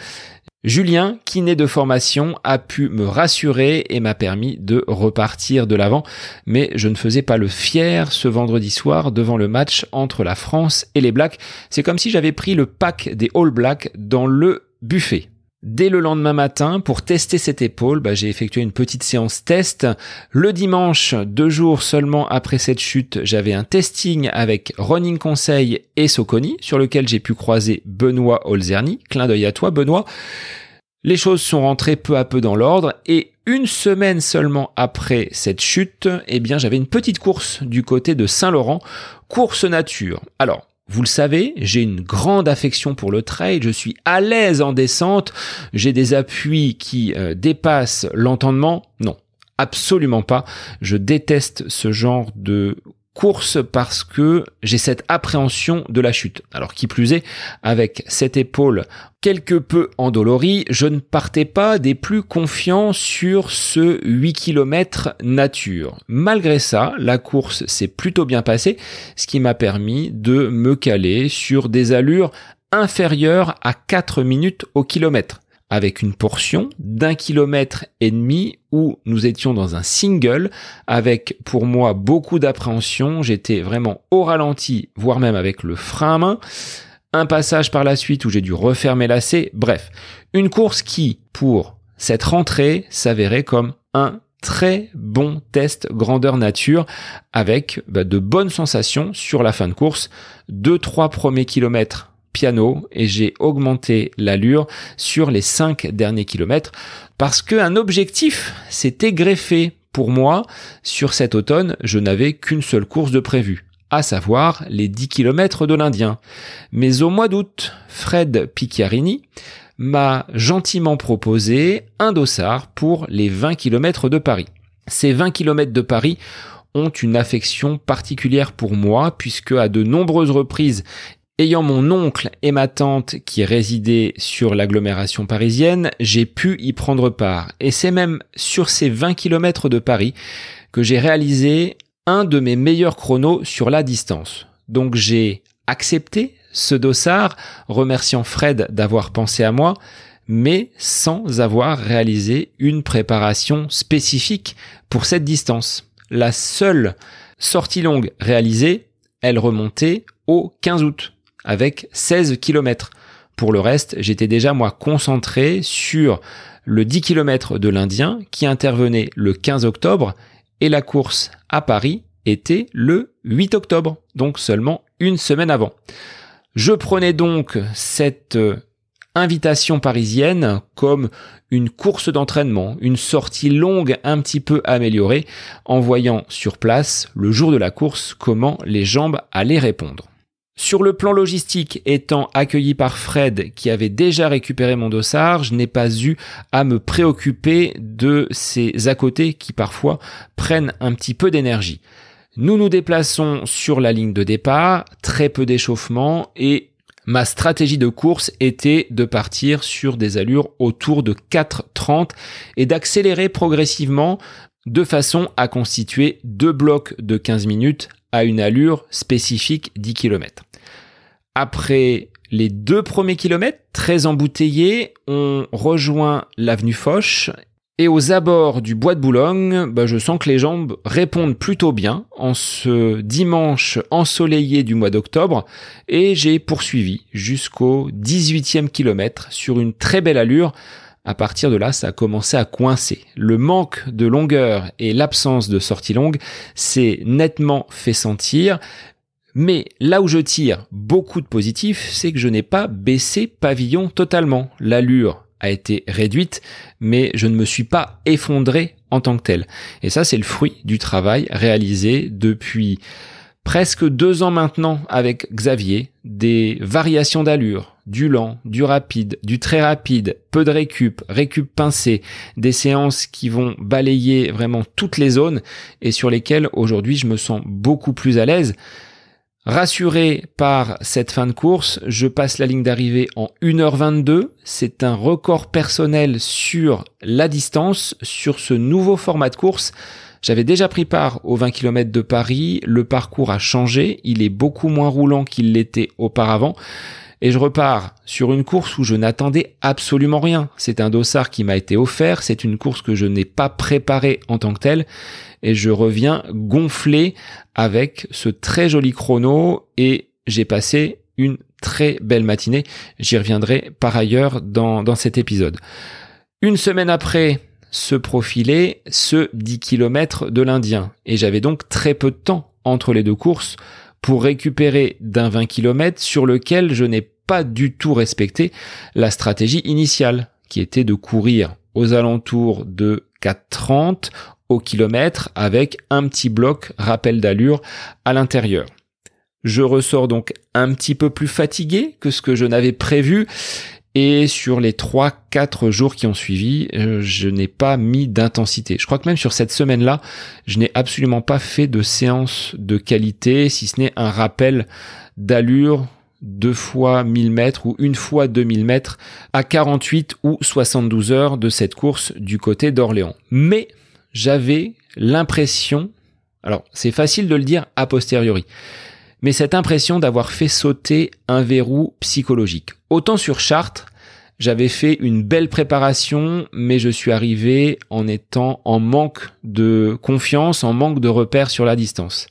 Julien, qui n'est de formation, a pu me rassurer et m'a permis de repartir de l'avant, mais je ne faisais pas le fier ce vendredi soir devant le match entre la France et les Blacks. C'est comme si j'avais pris le pack des All Blacks dans le buffet. Dès le lendemain matin, pour tester cette épaule, bah, j'ai effectué une petite séance test. Le dimanche, deux jours seulement après cette chute, j'avais un testing avec Running Conseil et Soconi, sur lequel j'ai pu croiser Benoît Olzerny. Clin d'œil à toi, Benoît. Les choses sont rentrées peu à peu dans l'ordre et une semaine seulement après cette chute, eh bien, j'avais une petite course du côté de Saint-Laurent, course nature. Alors, vous le savez, j'ai une grande affection pour le trail, je suis à l'aise en descente, j'ai des appuis qui euh, dépassent l'entendement. Non, absolument pas. Je déteste ce genre de course parce que j'ai cette appréhension de la chute. Alors qui plus est, avec cette épaule quelque peu endolorie, je ne partais pas des plus confiants sur ce 8 km nature. Malgré ça, la course s'est plutôt bien passée, ce qui m'a permis de me caler sur des allures inférieures à 4 minutes au kilomètre avec une portion d'un kilomètre et demi où nous étions dans un single avec pour moi beaucoup d'appréhension. J'étais vraiment au ralenti, voire même avec le frein à main. Un passage par la suite où j'ai dû refaire mes lacets. Bref, une course qui, pour cette rentrée, s'avérait comme un très bon test grandeur nature avec bah, de bonnes sensations sur la fin de course. Deux, trois premiers kilomètres et j'ai augmenté l'allure sur les cinq derniers kilomètres parce qu'un objectif s'était greffé pour moi sur cet automne. Je n'avais qu'une seule course de prévu à savoir les 10 km de l'Indien. Mais au mois d'août, Fred Picchiarini m'a gentiment proposé un dossard pour les 20 km de Paris. Ces 20 km de Paris ont une affection particulière pour moi puisque à de nombreuses reprises Ayant mon oncle et ma tante qui résidaient sur l'agglomération parisienne, j'ai pu y prendre part. Et c'est même sur ces 20 km de Paris que j'ai réalisé un de mes meilleurs chronos sur la distance. Donc j'ai accepté ce dossard, remerciant Fred d'avoir pensé à moi, mais sans avoir réalisé une préparation spécifique pour cette distance. La seule sortie longue réalisée, elle remontait au 15 août avec 16 km. Pour le reste, j'étais déjà moi concentré sur le 10 km de l'Indien qui intervenait le 15 octobre et la course à Paris était le 8 octobre, donc seulement une semaine avant. Je prenais donc cette euh, invitation parisienne comme une course d'entraînement, une sortie longue un petit peu améliorée, en voyant sur place, le jour de la course, comment les jambes allaient répondre. Sur le plan logistique, étant accueilli par Fred qui avait déjà récupéré mon dossard, je n'ai pas eu à me préoccuper de ces à côté qui parfois prennent un petit peu d'énergie. Nous nous déplaçons sur la ligne de départ, très peu d'échauffement et ma stratégie de course était de partir sur des allures autour de 4,30 et d'accélérer progressivement de façon à constituer deux blocs de 15 minutes à une allure spécifique 10 km. Après Les deux premiers kilomètres, très embouteillés, on rejoint l'avenue Foch et aux abords du bois de Boulogne, bah, je sens que les jambes répondent plutôt bien en ce dimanche ensoleillé du mois d'octobre et j'ai poursuivi jusqu'au 18e kilomètre sur une très belle allure. À partir de là, ça a commencé à coincer. Le manque de longueur et l'absence de sortie longue s'est nettement fait sentir. Mais là où je tire beaucoup de positifs, c'est que je n'ai pas baissé pavillon totalement. L'allure a été réduite, mais je ne me suis pas effondré en tant que tel. Et ça, c'est le fruit du travail réalisé depuis presque deux ans maintenant avec Xavier, des variations d'allure, du lent, du rapide, du très rapide, peu de récup, récup pincé, des séances qui vont balayer vraiment toutes les zones et sur lesquelles aujourd'hui je me sens beaucoup plus à l'aise. Rassuré par cette fin de course, je passe la ligne d'arrivée en 1h22. C'est un record personnel sur la distance, sur ce nouveau format de course. J'avais déjà pris part aux 20 km de Paris, le parcours a changé, il est beaucoup moins roulant qu'il l'était auparavant. Et je repars sur une course où je n'attendais absolument rien. C'est un dossard qui m'a été offert, c'est une course que je n'ai pas préparée en tant que telle et je reviens gonflé avec ce très joli chrono et j'ai passé une très belle matinée. J'y reviendrai par ailleurs dans, dans cet épisode. Une semaine après se profilait ce 10 km de l'Indien et j'avais donc très peu de temps entre les deux courses pour récupérer d'un 20 km sur lequel je n'ai pas du tout respecté la stratégie initiale qui était de courir aux alentours de 4,30 au kilomètre avec un petit bloc rappel d'allure à l'intérieur. Je ressors donc un petit peu plus fatigué que ce que je n'avais prévu et sur les 3-4 jours qui ont suivi, euh, je n'ai pas mis d'intensité. Je crois que même sur cette semaine-là, je n'ai absolument pas fait de séance de qualité, si ce n'est un rappel d'allure deux fois 1000 mètres ou une fois 2000 mètres à 48 ou 72 heures de cette course du côté d'Orléans. Mais j'avais l'impression, alors c'est facile de le dire a posteriori, mais cette impression d'avoir fait sauter un verrou psychologique. Autant sur Chartres, j'avais fait une belle préparation, mais je suis arrivé en étant en manque de confiance, en manque de repères sur la distance.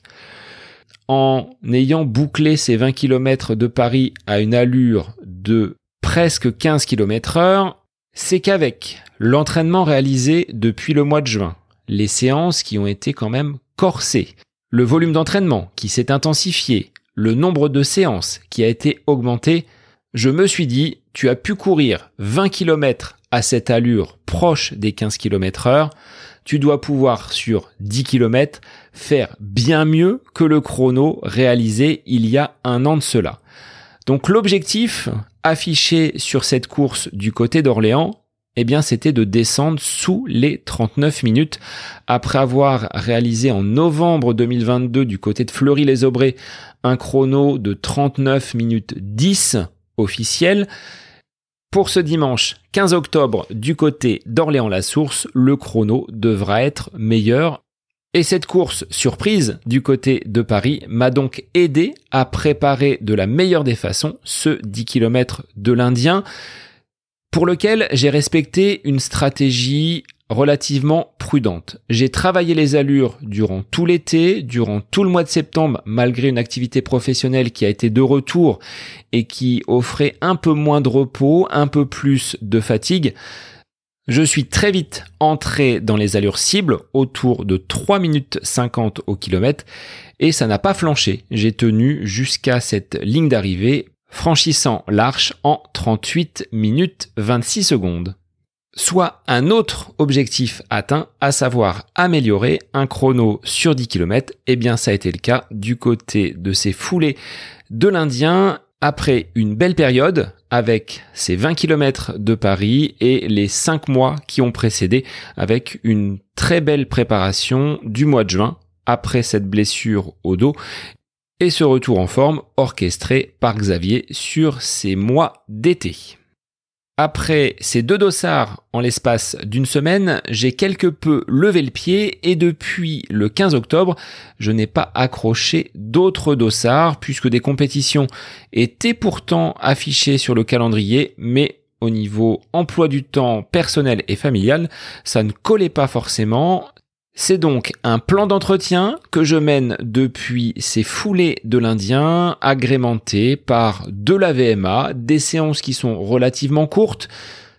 En ayant bouclé ces 20 km de Paris à une allure de presque 15 km heure, c'est qu'avec l'entraînement réalisé depuis le mois de juin, les séances qui ont été quand même corsées, le volume d'entraînement qui s'est intensifié, le nombre de séances qui a été augmenté, je me suis dit, tu as pu courir 20 km à cette allure proche des 15 km heure, tu dois pouvoir sur 10 km faire bien mieux que le chrono réalisé il y a un an de cela. Donc l'objectif affiché sur cette course du côté d'Orléans, eh bien, c'était de descendre sous les 39 minutes après avoir réalisé en novembre 2022 du côté de Fleury-les-Aubrais un chrono de 39 minutes 10 officiel. Pour ce dimanche 15 octobre du côté d'Orléans-la-Source, le chrono devra être meilleur. Et cette course surprise du côté de Paris m'a donc aidé à préparer de la meilleure des façons ce 10 km de l'Indien pour lequel j'ai respecté une stratégie relativement prudente. J'ai travaillé les allures durant tout l'été, durant tout le mois de septembre, malgré une activité professionnelle qui a été de retour et qui offrait un peu moins de repos, un peu plus de fatigue. Je suis très vite entré dans les allures cibles autour de 3 minutes 50 au kilomètre et ça n'a pas flanché. J'ai tenu jusqu'à cette ligne d'arrivée franchissant l'arche en 38 minutes 26 secondes. Soit un autre objectif atteint, à savoir améliorer un chrono sur 10 km, eh bien ça a été le cas du côté de ces foulées de l'Indien après une belle période avec ces 20 km de Paris et les 5 mois qui ont précédé avec une très belle préparation du mois de juin après cette blessure au dos et ce retour en forme orchestré par Xavier sur ces mois d'été. Après ces deux dossards en l'espace d'une semaine, j'ai quelque peu levé le pied et depuis le 15 octobre, je n'ai pas accroché d'autres dossards puisque des compétitions étaient pourtant affichées sur le calendrier, mais au niveau emploi du temps personnel et familial, ça ne collait pas forcément. C'est donc un plan d'entretien que je mène depuis ces foulées de l'Indien, agrémenté par de la VMA, des séances qui sont relativement courtes,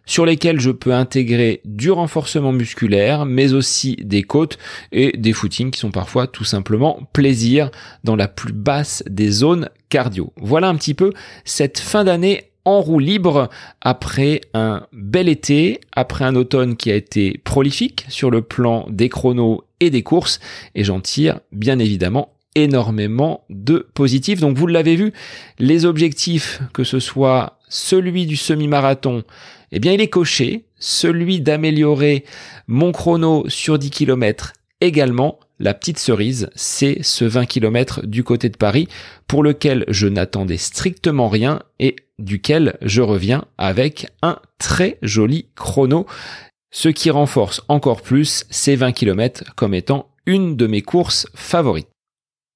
sur lesquelles je peux intégrer du renforcement musculaire, mais aussi des côtes et des footings qui sont parfois tout simplement plaisir dans la plus basse des zones cardio. Voilà un petit peu cette fin d'année en roue libre après un bel été, après un automne qui a été prolifique sur le plan des chronos et des courses, et j'en tire bien évidemment énormément de positifs. Donc vous l'avez vu, les objectifs, que ce soit celui du semi-marathon, eh bien il est coché, celui d'améliorer mon chrono sur 10 km également, la petite cerise, c'est ce 20 km du côté de Paris pour lequel je n'attendais strictement rien et duquel je reviens avec un très joli chrono, ce qui renforce encore plus ces 20 km comme étant une de mes courses favorites.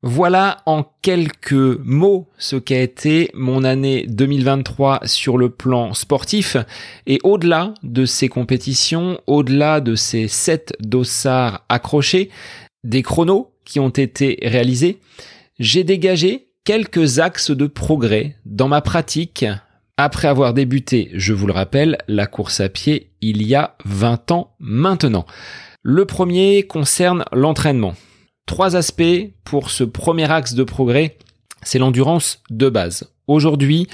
Voilà en quelques mots ce qu'a été mon année 2023 sur le plan sportif et au-delà de ces compétitions, au-delà de ces sept dossards accrochés, des chronos qui ont été réalisés, j'ai dégagé quelques axes de progrès dans ma pratique après avoir débuté, je vous le rappelle, la course à pied il y a 20 ans maintenant. Le premier concerne l'entraînement. Trois aspects pour ce premier axe de progrès, c'est l'endurance de base. Aujourd'hui,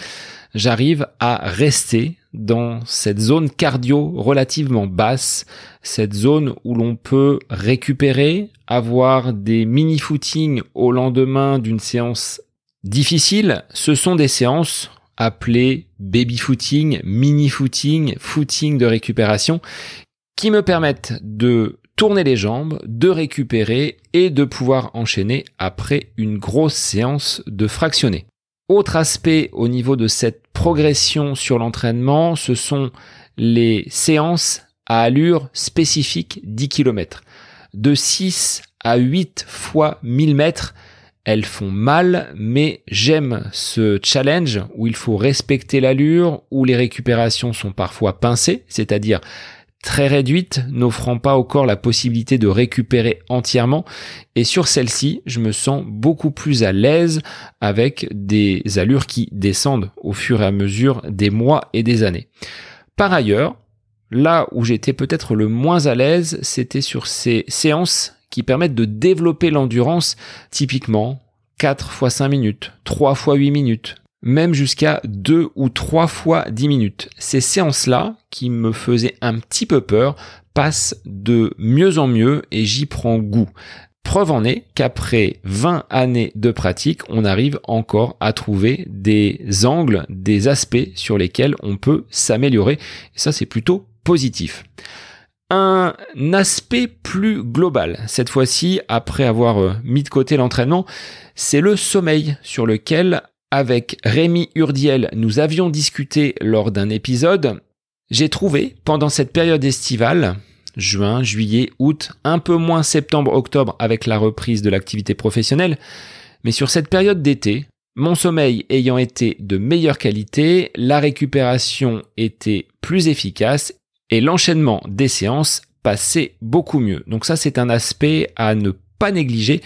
j'arrive à rester dans cette zone cardio relativement basse, cette zone où l'on peut récupérer, avoir des mini-footings au lendemain d'une séance difficile. Ce sont des séances appelées baby footing, mini footing, footing de récupération qui me permettent de tourner les jambes, de récupérer et de pouvoir enchaîner après une grosse séance de fractionné. Autre aspect au niveau de cette progression sur l'entraînement, ce sont les séances à allure spécifique 10 km. De 6 à 8 fois 1000 mètres, elles font mal, mais j'aime ce challenge où il faut respecter l'allure, où les récupérations sont parfois pincées, c'est-à-dire très réduite, n'offrant pas au corps la possibilité de récupérer entièrement. Et sur celle-ci, je me sens beaucoup plus à l'aise avec des allures qui descendent au fur et à mesure des mois et des années. Par ailleurs, là où j'étais peut-être le moins à l'aise, c'était sur ces séances qui permettent de développer l'endurance, typiquement 4 fois 5 minutes, 3 fois 8 minutes, même jusqu'à deux ou trois fois dix minutes. Ces séances-là, qui me faisaient un petit peu peur, passent de mieux en mieux et j'y prends goût. Preuve en est qu'après 20 années de pratique, on arrive encore à trouver des angles, des aspects sur lesquels on peut s'améliorer. Ça, c'est plutôt Un aspect plus global, cette fois-ci, après avoir euh, mis de côté l'entraînement, c'est le sommeil sur lequel avec Rémi Urdiel, nous avions discuté lors d'un épisode. J'ai trouvé, pendant cette période estivale, juin, juillet, août, un peu moins septembre, octobre avec la reprise de l'activité professionnelle, mais sur cette période d'été, mon sommeil ayant été de meilleure qualité, la récupération était plus efficace et l'enchaînement des séances passait beaucoup mieux. Donc ça c'est un aspect à ne pas négliger.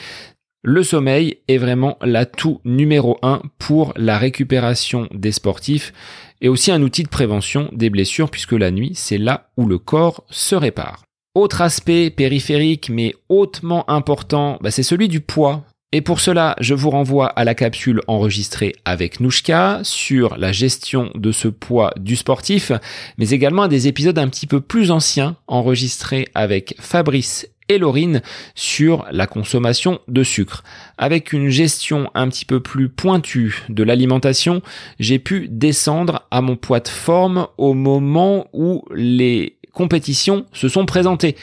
Le sommeil est vraiment l'atout numéro un pour la récupération des sportifs et aussi un outil de prévention des blessures puisque la nuit, c'est là où le corps se répare. Autre aspect périphérique mais hautement important, bah, c'est celui du poids. Et pour cela, je vous renvoie à la capsule enregistrée avec Nouchka sur la gestion de ce poids du sportif, mais également à des épisodes un petit peu plus anciens enregistrés avec Fabrice et Laurine sur la consommation de sucre. Avec une gestion un petit peu plus pointue de l'alimentation, j'ai pu descendre à mon poids de forme au moment où les compétitions se sont présentées.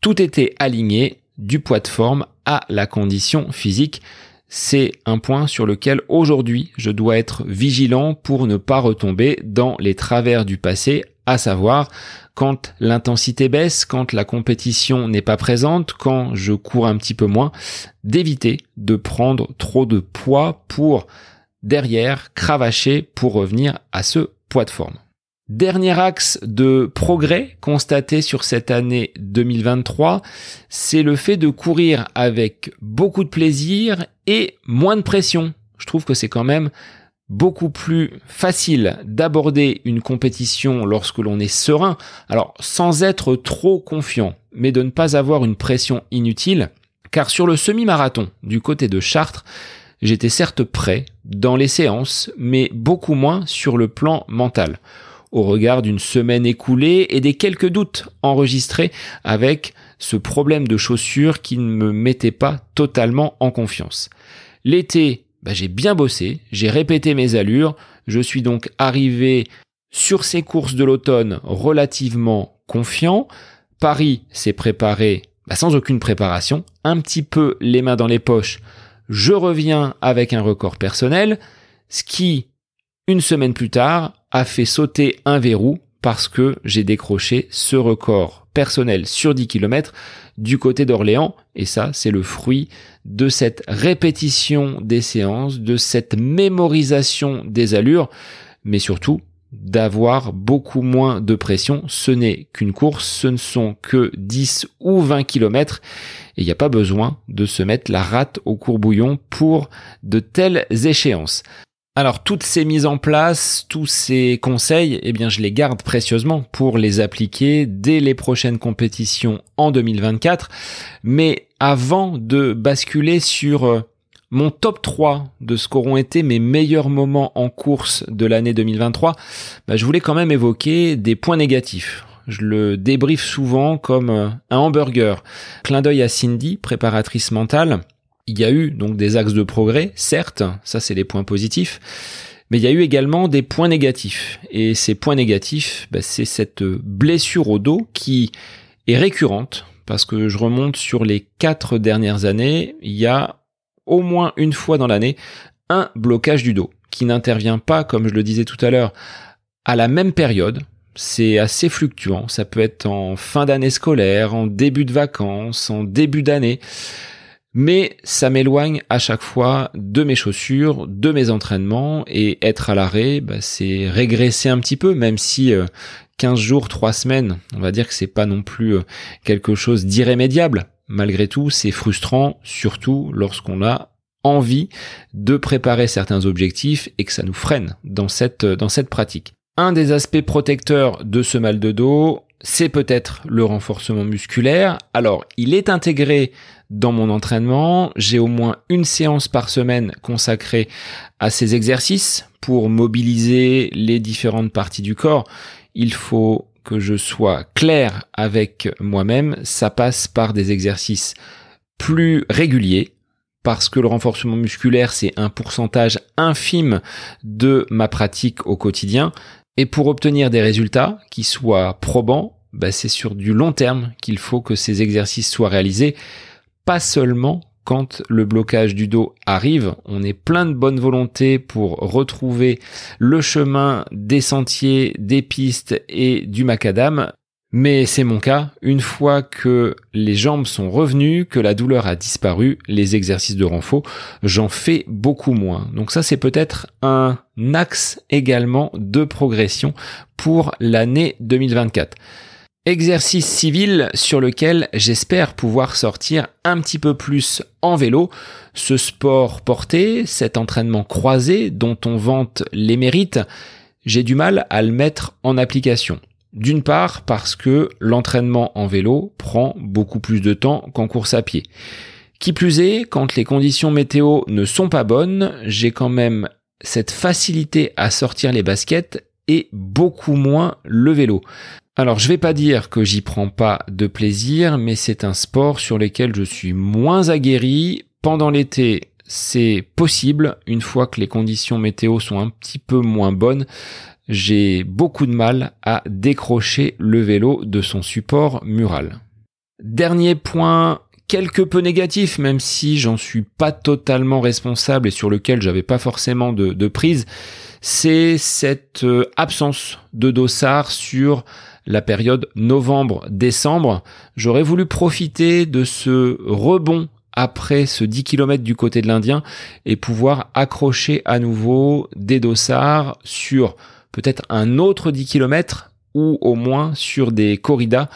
Tout était aligné du poids de forme à la condition physique. c'est un point sur lequel aujourd'hui je dois être vigilant pour ne pas retomber dans les travers du passé, à savoir quand l'intensité baisse, quand la compétition n'est pas présente, quand je cours un petit peu moins, d'éviter de prendre trop de poids pour derrière cravacher pour revenir à ce poids de forme. Dernier axe de progrès constaté sur cette année 2023, c'est le fait de courir avec beaucoup de plaisir et moins de pression. Je trouve que c'est quand même beaucoup plus facile d'aborder une compétition lorsque l'on est serein, alors sans être trop confiant, mais de ne pas avoir une pression inutile, car sur le semi-marathon du côté de Chartres, j'étais certes prêt dans les séances, mais beaucoup moins sur le plan mental au regard d'une semaine écoulée et des quelques doutes enregistrés avec ce problème de chaussures qui ne me mettait pas totalement en confiance. L'été, bah, j'ai bien bossé, j'ai répété mes allures, je suis donc arrivé sur ces courses de l'automne relativement confiant. Paris s'est préparé bah, sans aucune préparation, un petit peu les mains dans les poches. Je reviens avec un record personnel, ce qui, une semaine plus tard, a fait sauter un verrou parce que j'ai décroché ce record personnel sur 10 km du côté d'Orléans. Et ça, c'est le fruit de cette répétition des séances, de cette mémorisation des allures, mais surtout d'avoir beaucoup moins de pression. Ce n'est qu'une course, ce ne sont que 10 ou 20 km et il n'y a pas besoin de se mettre la rate au courbouillon pour de telles échéances. Alors toutes ces mises en place, tous ces conseils, eh bien je les garde précieusement pour les appliquer dès les prochaines compétitions en 2024. Mais avant de basculer sur euh, mon top 3 de ce qu'auront été mes meilleurs moments en course de l'année 2023, bah, je voulais quand même évoquer des points négatifs. Je le débriefe souvent comme euh, un hamburger. Clin d'œil à Cindy, préparatrice mentale il y a eu donc des axes de progrès, certes, ça c'est les points positifs, mais il y a eu également des points négatifs. Et ces points négatifs, bah, c'est cette blessure au dos qui est récurrente, parce que je remonte sur les quatre dernières années, il y a au moins une fois dans l'année un blocage du dos, qui n'intervient pas, comme je le disais tout à l'heure, à la même période, c'est assez fluctuant. Ça peut être en fin d'année scolaire, en début de vacances, en début d'année mais ça m'éloigne à chaque fois de mes chaussures, de mes entraînements, et être à l'arrêt, bah, c'est régresser un petit peu, même si 15 euh, jours, 3 semaines, on va dire que c'est pas non plus euh, quelque chose d'irrémédiable. Malgré tout, c'est frustrant, surtout lorsqu'on a envie de préparer certains objectifs et que ça nous freine dans cette, euh, dans cette pratique. Un des aspects protecteurs de ce mal de dos, c'est peut-être le renforcement musculaire. Alors, il est intégré dans mon entraînement. J'ai au moins une séance par semaine consacrée à ces exercices pour mobiliser les différentes parties du corps. Il faut que je sois clair avec moi-même. Ça passe par des exercices plus réguliers parce que le renforcement musculaire, c'est un pourcentage infime de ma pratique au quotidien. Et pour obtenir des résultats qui soient probants, bah, c'est sur du long terme qu'il faut que ces exercices soient réalisés pas seulement quand le blocage du dos arrive, on est plein de bonne volonté pour retrouver le chemin des sentiers, des pistes et du macadam. Mais c'est mon cas, une fois que les jambes sont revenues, que la douleur a disparu, les exercices de renfort, j'en fais beaucoup moins. Donc ça c'est peut-être un axe également de progression pour l'année 2024. Exercice civil sur lequel j'espère pouvoir sortir un petit peu plus en vélo. Ce sport porté, cet entraînement croisé dont on vante les mérites, j'ai du mal à le mettre en application. D'une part parce que l'entraînement en vélo prend beaucoup plus de temps qu'en course à pied. Qui plus est, quand les conditions météo ne sont pas bonnes, j'ai quand même cette facilité à sortir les baskets et beaucoup moins le vélo. Alors, je vais pas dire que j'y prends pas de plaisir, mais c'est un sport sur lequel je suis moins aguerri. Pendant l'été, c'est possible. Une fois que les conditions météo sont un petit peu moins bonnes, j'ai beaucoup de mal à décrocher le vélo de son support mural. Dernier point quelque peu négatif, même si j'en suis pas totalement responsable et sur lequel j'avais pas forcément de, prise, c'est cette euh, absence de dossard sur la période novembre-décembre. J'aurais voulu profiter de ce rebond après ce 10 km du côté de l'Indien et pouvoir accrocher à nouveau des dossards sur peut-être un autre 10 km ou au moins sur des corridas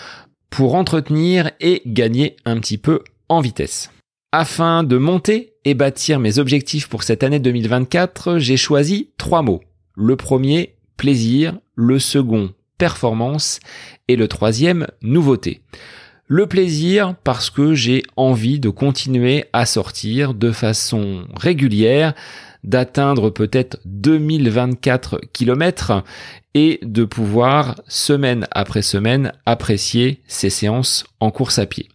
pour entretenir et gagner un petit peu en vitesse. Afin de monter et bâtir mes objectifs pour cette année 2024, j'ai choisi trois mots. Le premier, plaisir, le second, performance et le troisième, nouveauté. Le plaisir parce que j'ai envie de continuer à sortir de façon régulière, d'atteindre peut-être 2024 km et de pouvoir semaine après semaine apprécier ces séances en course à pied.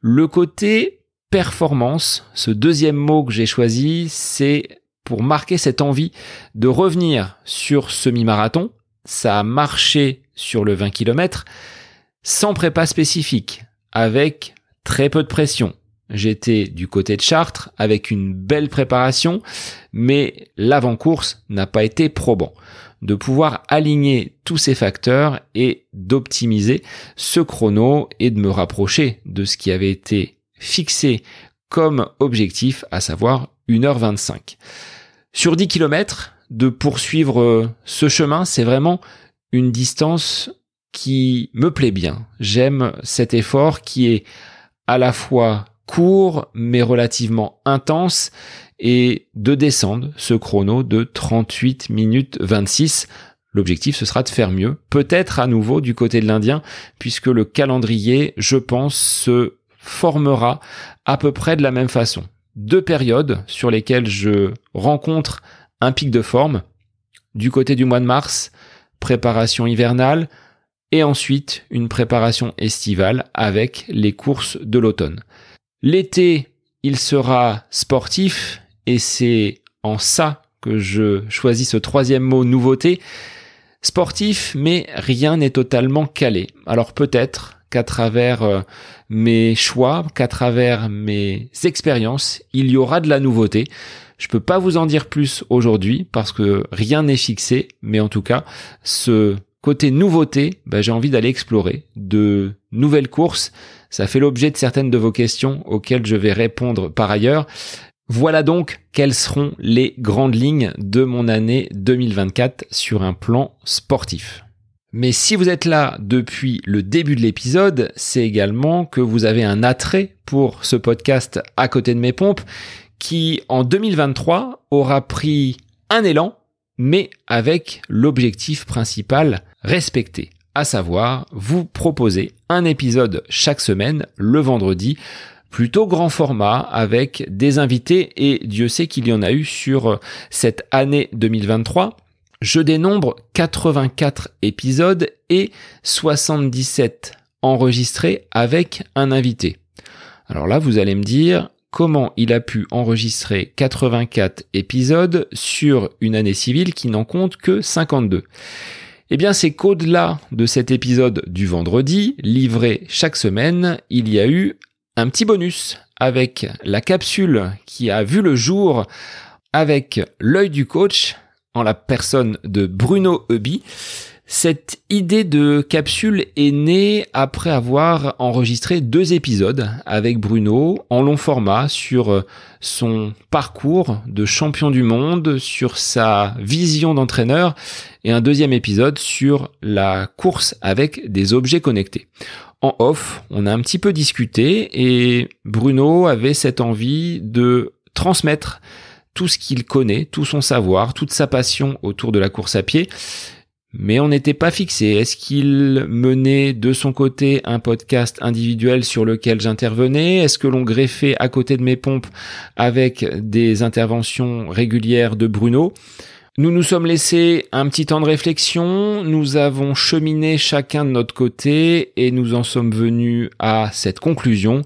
Le côté performance, ce deuxième mot que j'ai choisi, c'est pour marquer cette envie de revenir sur semi-marathon. Ça a marché sur le 20 km, sans prépa spécifique, avec très peu de pression. J'étais du côté de Chartres avec une belle préparation, mais l'avant-course n'a pas été probant. De pouvoir aligner tous ces facteurs et d'optimiser ce chrono et de me rapprocher de ce qui avait été fixé comme objectif, à savoir 1h25. Sur 10 km, de poursuivre ce chemin, c'est vraiment une distance qui me plaît bien. J'aime cet effort qui est à la fois court mais relativement intense et de descendre ce chrono de 38 minutes 26. L'objectif, ce sera de faire mieux, peut-être à nouveau du côté de l'Indien, puisque le calendrier, je pense, se formera à peu près de la même façon. Deux périodes sur lesquelles je rencontre un pic de forme. Du côté du mois de mars, préparation hivernale, et ensuite une préparation estivale avec les courses de l'automne. L'été, il sera sportif et c'est en ça que je choisis ce troisième mot nouveauté. Sportif, mais rien n'est totalement calé. Alors peut-être qu'à travers euh, mes choix, qu'à travers mes expériences, il y aura de la nouveauté. Je peux pas vous en dire plus aujourd'hui parce que rien n'est fixé, mais en tout cas, ce Côté nouveauté, bah, j'ai envie d'aller explorer de nouvelles courses. Ça fait l'objet de certaines de vos questions auxquelles je vais répondre par ailleurs. Voilà donc quelles seront les grandes lignes de mon année 2024 sur un plan sportif. Mais si vous êtes là depuis le début de l'épisode, c'est également que vous avez un attrait pour ce podcast à côté de mes pompes qui en 2023 aura pris un élan mais avec l'objectif principal respecté, à savoir vous proposer un épisode chaque semaine le vendredi plutôt grand format avec des invités et Dieu sait qu'il y en a eu sur cette année 2023. Je dénombre 84 épisodes et 77 enregistrés avec un invité. Alors là, vous allez me dire, comment il a pu enregistrer 84 épisodes sur une année civile qui n'en compte que 52. Eh bien, c'est qu'au-delà de cet épisode du vendredi, livré chaque semaine, il y a eu un petit bonus avec la capsule qui a vu le jour avec l'œil du coach en la personne de Bruno Eubi. Cette idée de capsule est née après avoir enregistré deux épisodes avec Bruno en long format sur euh, son parcours de champion du monde, sur sa vision d'entraîneur et un deuxième épisode sur la course avec des objets connectés. En off, on a un petit peu discuté et Bruno avait cette envie de transmettre tout ce qu'il connaît, tout son savoir, toute sa passion autour de la course à pied mais on n'était pas fixé. Est-ce qu'il menait de son côté un podcast individuel sur lequel j'intervenais? Est-ce que l'on greffait à côté de mes pompes avec des interventions régulières de Bruno? Nous nous sommes laissés un petit temps de réflexion, nous avons cheminé chacun de notre côté et nous en sommes venus à cette conclusion.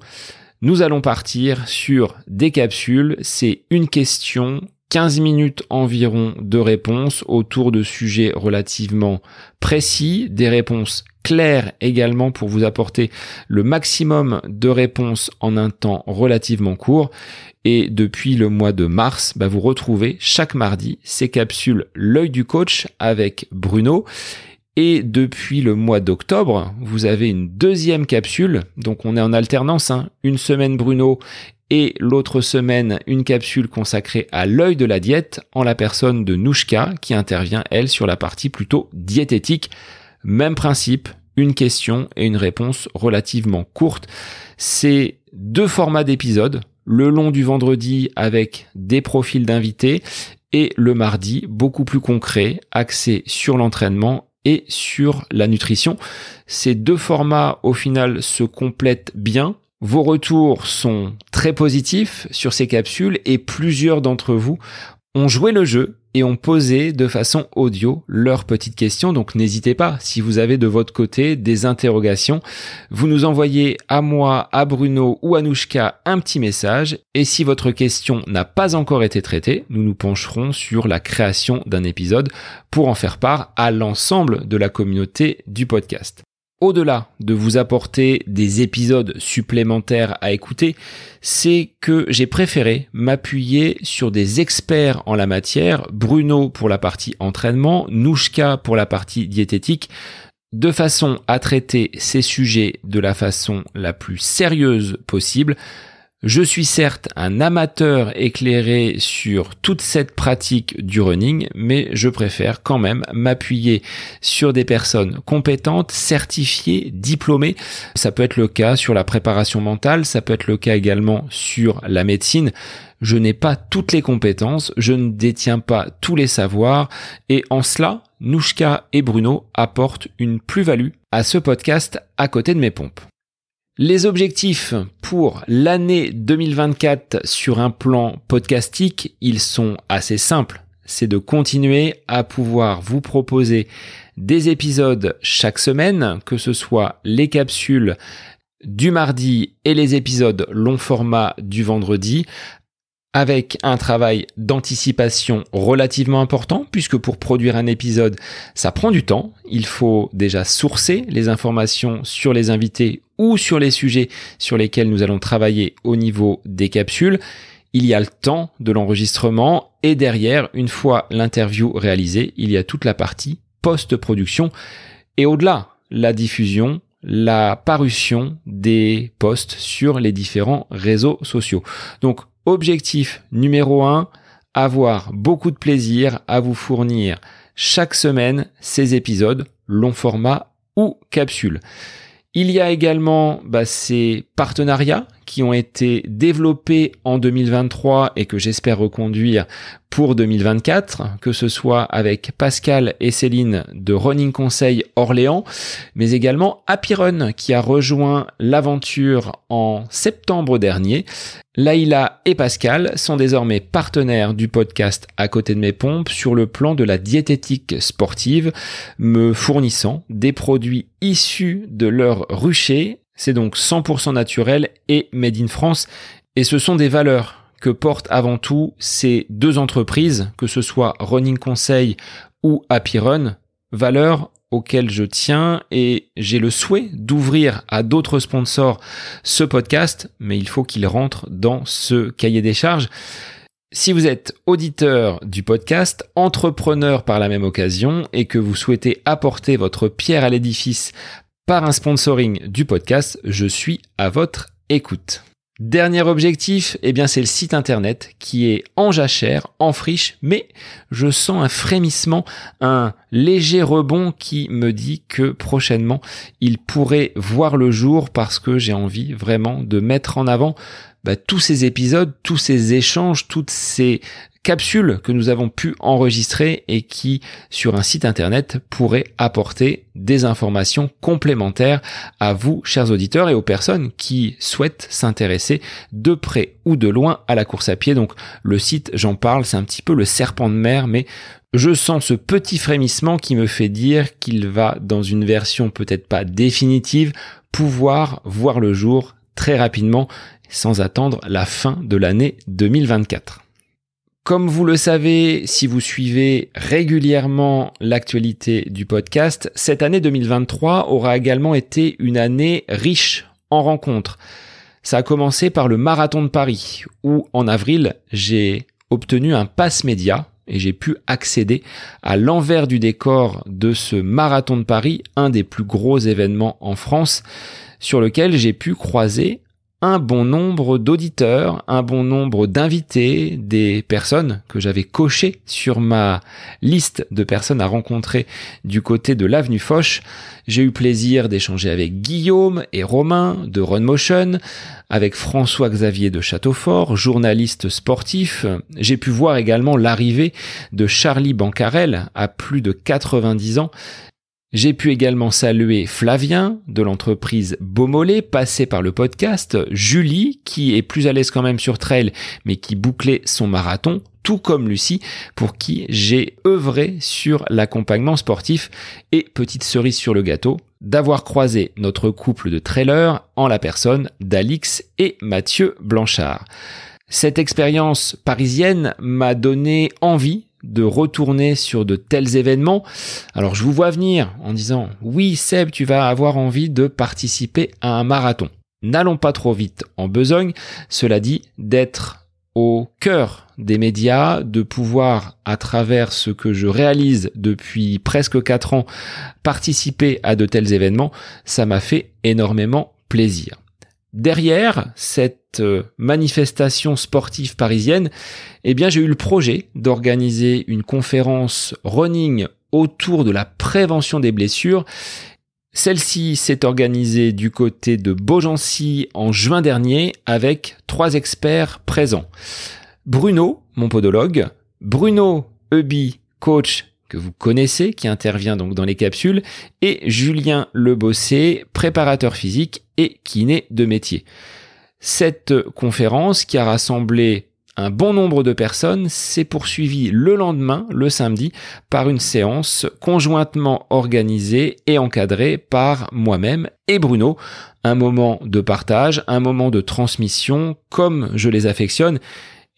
Nous allons partir sur des capsules, c'est une question 15 minutes environ de réponses autour de sujets relativement précis, des réponses clair également pour vous apporter le maximum de réponses en un temps relativement court. Et depuis le mois de mars, bah, vous retrouvez chaque mardi ces capsules L'œil du coach avec Bruno. Et depuis le mois d'octobre, vous avez une deuxième capsule. Donc on est en alternance, hein. une semaine Bruno et l'autre semaine une capsule consacrée à l'œil de la diète en la personne de Nouchka qui intervient elle sur la partie plutôt diététique. Même principe, une question et une réponse relativement courte. C'est deux formats d'épisodes, le long du vendredi avec des profils d'invités et le mardi beaucoup plus concret, axé sur l'entraînement et sur la nutrition. Ces deux formats au final se complètent bien. Vos retours sont très positifs sur ces capsules et plusieurs d'entre vous ont joué le jeu et ont posé de façon audio leurs petites questions. Donc n'hésitez pas, si vous avez de votre côté des interrogations, vous nous envoyez à moi, à Bruno ou à Nouchka un petit message. Et si votre question n'a pas encore été traitée, nous nous pencherons sur la création d'un épisode pour en faire part à l'ensemble de la communauté du podcast au-delà de vous apporter des épisodes supplémentaires à écouter, c'est que j'ai préféré m'appuyer sur des experts en la matière, Bruno pour la partie entraînement, Nouchka pour la partie diététique, de façon à traiter ces sujets de la façon la plus sérieuse possible, je suis certes un amateur éclairé sur toute cette pratique du running, mais je préfère quand même m'appuyer sur des personnes compétentes, certifiées, diplômées. Ça peut être le cas sur la préparation mentale, ça peut être le cas également sur la médecine. Je n'ai pas toutes les compétences, je ne détiens pas tous les savoirs, et en cela, Nouchka et Bruno apportent une plus-value à ce podcast à côté de mes pompes. Les objectifs pour l'année 2024 sur un plan podcastique, ils sont assez simples. C'est de continuer à pouvoir vous proposer des épisodes chaque semaine, que ce soit les capsules du mardi et les épisodes long format du vendredi, avec un travail d'anticipation relativement important, puisque pour produire un épisode, ça prend du temps. Il faut déjà sourcer les informations sur les invités ou sur les sujets sur lesquels nous allons travailler au niveau des capsules. Il y a le temps de l'enregistrement et derrière, une fois l'interview réalisée, il y a toute la partie post-production et au-delà, la diffusion, la parution des posts sur les différents réseaux sociaux. Donc Objectif numéro 1, avoir beaucoup de plaisir à vous fournir chaque semaine ces épisodes, long format ou capsules. Il y a également bah, ces partenariats qui ont été développés en 2023 et que j'espère reconduire pour 2024, que ce soit avec Pascal et Céline de Running Conseil Orléans, mais également Happy Run qui a rejoint l'aventure en septembre dernier. Laïla et Pascal sont désormais partenaires du podcast À côté de mes pompes sur le plan de la diététique sportive, me fournissant des produits issus de leur rucher c'est donc 100% naturel et made in France. Et ce sont des valeurs que portent avant tout ces deux entreprises, que ce soit Running Conseil ou Happy Run, valeurs auxquelles je tiens et j'ai le souhait d'ouvrir à d'autres sponsors ce podcast, mais il faut qu'il rentre dans ce cahier des charges. Si vous êtes auditeur du podcast, entrepreneur par la même occasion et que vous souhaitez apporter votre pierre à l'édifice par un sponsoring du podcast, je suis à votre écoute. Dernier objectif, eh bien c'est le site internet qui est en jachère, en friche, mais je sens un frémissement, un léger rebond qui me dit que prochainement il pourrait voir le jour parce que j'ai envie vraiment de mettre en avant bah, tous ces épisodes, tous ces échanges, toutes ces capsules que nous avons pu enregistrer et qui, sur un site internet, pourraient apporter des informations complémentaires à vous, chers auditeurs, et aux personnes qui souhaitent s'intéresser de près ou de loin à la course à pied. Donc, le site, j'en parle, c'est un petit peu le serpent de mer, mais je sens ce petit frémissement qui me fait dire qu'il va, dans une version peut-être pas définitive, pouvoir voir le jour très rapidement sans attendre la fin de l'année 2024. Comme vous le savez, si vous suivez régulièrement l'actualité du podcast, cette année 2023 aura également été une année riche en rencontres. Ça a commencé par le marathon de Paris, où en avril, j'ai obtenu un pass média et j'ai pu accéder à l'envers du décor de ce marathon de Paris, un des plus gros événements en France, sur lequel j'ai pu croiser un bon nombre d'auditeurs, un bon nombre d'invités, des personnes que j'avais cochées sur ma liste de personnes à rencontrer du côté de l'avenue Foch. J'ai eu plaisir d'échanger avec Guillaume et Romain de Runmotion, avec François-Xavier de Châteaufort, journaliste sportif. J'ai pu voir également l'arrivée de Charlie Bancarel à plus de 90 ans j'ai pu également saluer Flavien de l'entreprise Beaumolet, passé par le podcast, Julie, qui est plus à l'aise quand même sur trail, mais qui bouclait son marathon, tout comme Lucie, pour qui j'ai œuvré sur l'accompagnement sportif et petite cerise sur le gâteau, d'avoir croisé notre couple de trailers en la personne d'Alix et Mathieu Blanchard. Cette expérience parisienne m'a donné envie de retourner sur de tels événements. Alors je vous vois venir en disant oui Seb, tu vas avoir envie de participer à un marathon. N'allons pas trop vite en besogne, cela dit d'être au cœur des médias, de pouvoir, à travers ce que je réalise depuis presque quatre ans, participer à de tels événements, ça m'a fait énormément plaisir. Derrière cette euh, manifestation sportive parisienne, eh bien, j'ai eu le projet d'organiser une conférence running autour de la prévention des blessures. Celle-ci s'est organisée du côté de Beaugency en juin dernier avec trois experts présents. Bruno, mon podologue, Bruno Eubi, coach que vous connaissez, qui intervient donc dans les capsules, et Julien Lebossé, préparateur physique et kiné de métier. Cette conférence qui a rassemblé un bon nombre de personnes s'est poursuivie le lendemain, le samedi, par une séance conjointement organisée et encadrée par moi-même et Bruno. Un moment de partage, un moment de transmission, comme je les affectionne.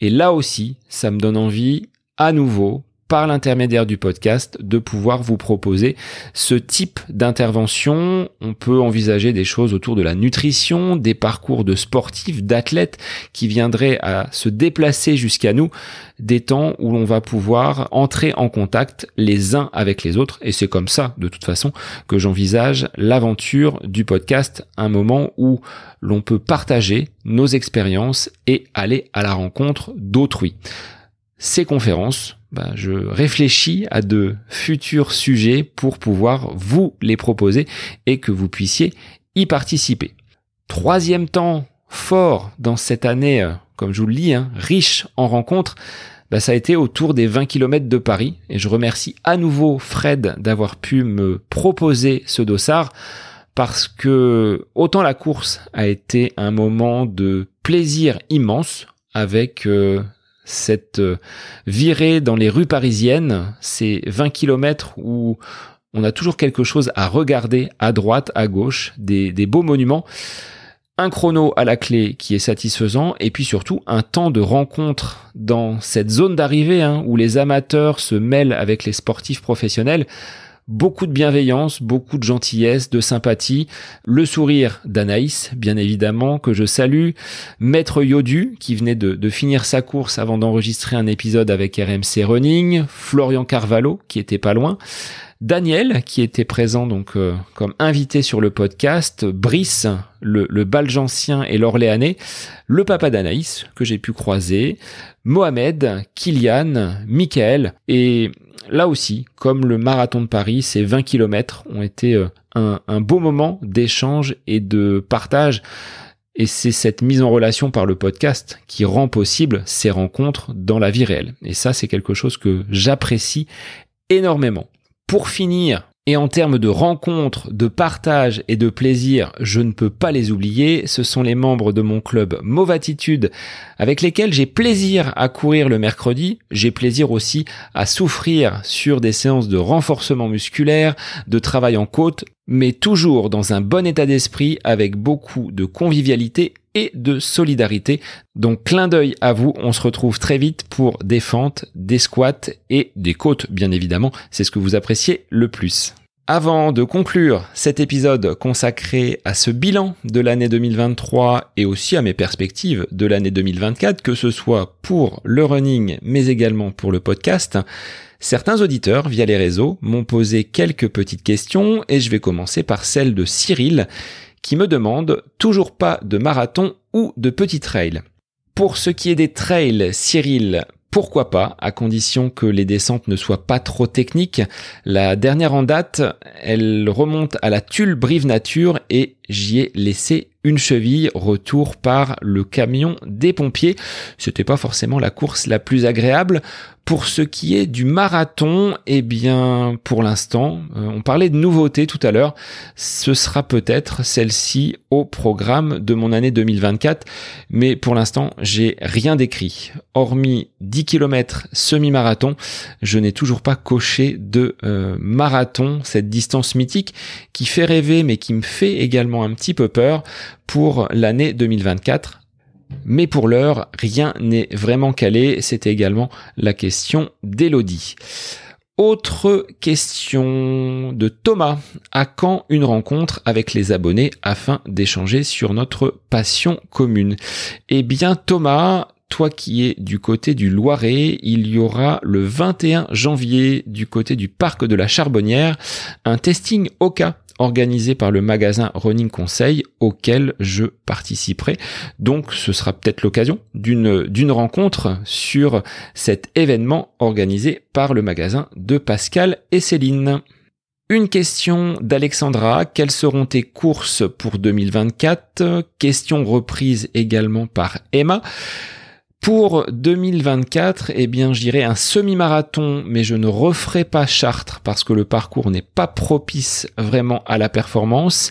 Et là aussi, ça me donne envie, à nouveau, par l'intermédiaire du podcast de pouvoir vous proposer ce type d'intervention. On peut envisager des choses autour de la nutrition, des parcours de sportifs, d'athlètes qui viendraient à se déplacer jusqu'à nous, des temps où l'on va pouvoir entrer en contact les uns avec les autres. Et c'est comme ça, de toute façon, que j'envisage l'aventure du podcast, un moment où l'on peut partager nos expériences et aller à la rencontre d'autrui. Ces conférences, bah, je réfléchis à de futurs sujets pour pouvoir vous les proposer et que vous puissiez y participer. Troisième temps fort dans cette année, euh, comme je vous le lis, hein, riche en rencontres, bah, ça a été autour des 20 km de Paris. Et je remercie à nouveau Fred d'avoir pu me proposer ce dossard parce que autant la course a été un moment de plaisir immense avec euh, cette euh, virée dans les rues parisiennes, ces 20 kilomètres où on a toujours quelque chose à regarder à droite, à gauche, des, beaux monuments, un chrono à la clé qui est satisfaisant, et puis surtout un temps de rencontre dans cette zone d'arrivée hein, où les amateurs se mêlent avec les sportifs professionnels beaucoup de bienveillance, beaucoup de gentillesse, de sympathie, le sourire d'Anaïs, bien évidemment, que je salue, Maître Yodu, qui venait de, finir sa course avant d'enregistrer un épisode avec RMC Running, Florian Carvalho, qui était pas loin, Daniel, qui était présent donc euh, comme invité sur le podcast, Brice, le, le et l'Orléanais, le papa d'Anaïs, que j'ai pu croiser, Mohamed, Kylian, Michael, et là aussi, comme le marathon de Paris, ces 20 km ont été euh, un, beau moment d'échange et de partage. Et c'est cette mise en relation par le podcast qui rend possible ces rencontres dans la vie réelle. Et ça, c'est quelque chose que j'apprécie énormément. Pour finir, et en termes de rencontres, de partage et de plaisir, je ne peux pas les oublier. Ce sont les membres de mon club Movatitude avec lesquels j'ai plaisir à courir le mercredi. J'ai plaisir aussi à souffrir sur des séances de renforcement musculaire, de travail en côte. Mais toujours dans un bon état d'esprit avec beaucoup de convivialité et de solidarité. Donc clin d'œil à vous, on se retrouve très vite pour des fentes, des squats et des côtes bien évidemment, c'est ce que vous appréciez le plus. Avant de conclure cet épisode consacré à ce bilan de l'année 2023 et aussi à mes perspectives de l'année 2024, que ce soit pour le running mais également pour le podcast, certains auditeurs via les réseaux m'ont posé quelques petites questions et je vais commencer par celle de Cyril qui me demande toujours pas de marathon ou de petit trail? Pour ce qui est des trails, Cyril, pourquoi pas, à condition que les descentes ne soient pas trop techniques. La dernière en date, elle remonte à la Tulle Brive Nature et j'y ai laissé une cheville, retour par le camion des pompiers. C'était pas forcément la course la plus agréable. Pour ce qui est du marathon, eh bien, pour l'instant, euh, on parlait de nouveautés tout à l'heure. Ce sera peut-être celle-ci au programme de mon année 2024. Mais pour l'instant, j'ai rien d'écrit. Hormis 10 km semi-marathon, je n'ai toujours pas coché de euh, marathon, cette distance mythique qui fait rêver mais qui me fait également un petit peu peur pour l'année 2024 mais pour l'heure, rien n'est vraiment calé. C'était également la question d'Elodie. Autre question de Thomas. À quand une rencontre avec les abonnés afin d'échanger sur notre passion commune? Eh bien Thomas, toi qui es du côté du Loiret, il y aura le 21 janvier du côté du parc de la Charbonnière un testing OCA organisé par le magasin Running Conseil auquel je participerai. Donc ce sera peut-être l'occasion d'une d'une rencontre sur cet événement organisé par le magasin de Pascal et Céline. Une question d'Alexandra, quelles seront tes courses pour 2024 Question reprise également par Emma. Pour 2024, eh bien, je dirais un semi-marathon, mais je ne referai pas Chartres parce que le parcours n'est pas propice vraiment à la performance.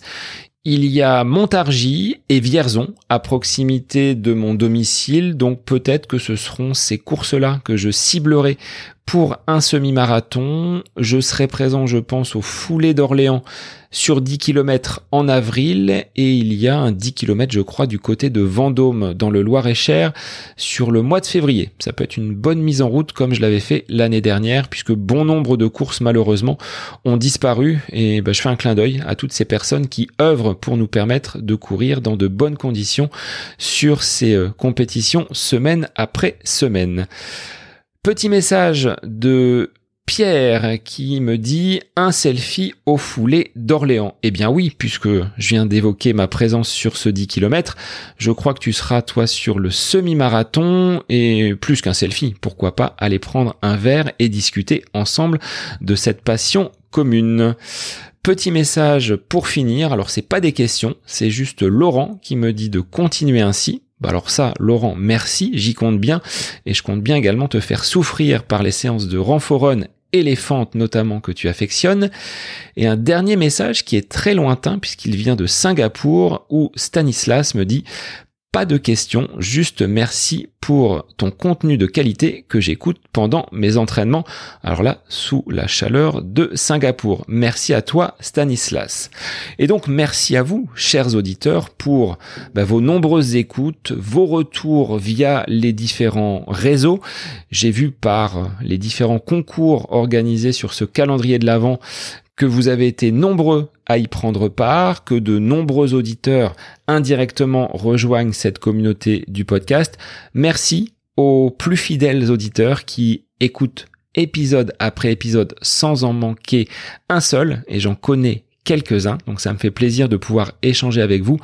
Il y a Montargis et Vierzon à proximité de mon domicile, donc peut-être que ce seront ces courses-là que je ciblerai pour un semi-marathon. Je serai présent, je pense, au foulé d'Orléans sur 10 km en avril et il y a un 10 km, je crois, du côté de Vendôme dans le Loir-et-Cher sur le mois de février. Ça peut être une bonne mise en route comme je l'avais fait l'année dernière puisque bon nombre de courses malheureusement ont disparu et bah, je fais un clin d'œil à toutes ces personnes qui œuvrent pour nous permettre de courir dans de bonnes conditions sur ces euh, compétitions semaine après semaine. Petit message de Pierre qui me dit un selfie au foulé d'Orléans. Eh bien oui, puisque je viens d'évoquer ma présence sur ce 10 km, je crois que tu seras toi sur le semi-marathon et plus qu'un selfie, pourquoi pas aller prendre un verre et discuter ensemble de cette passion commune. Petit message pour finir, alors c'est pas des questions, c'est juste Laurent qui me dit de continuer ainsi, alors ça, Laurent, merci, j'y compte bien, et je compte bien également te faire souffrir par les séances de renforon éléphante notamment que tu affectionnes. Et un dernier message qui est très lointain puisqu'il vient de Singapour où Stanislas me dit pas de questions, juste merci pour ton contenu de qualité que j'écoute pendant mes entraînements. Alors là, sous la chaleur de Singapour. Merci à toi, Stanislas. Et donc, merci à vous, chers auditeurs, pour bah, vos nombreuses écoutes, vos retours via les différents réseaux. J'ai vu par les différents concours organisés sur ce calendrier de l'Avent que vous avez été nombreux à y prendre part, que de nombreux auditeurs indirectement rejoignent cette communauté du podcast. Merci aux plus fidèles auditeurs qui écoutent épisode après épisode sans en manquer un seul, et j'en connais quelques-uns, donc ça me fait plaisir de pouvoir échanger avec vous.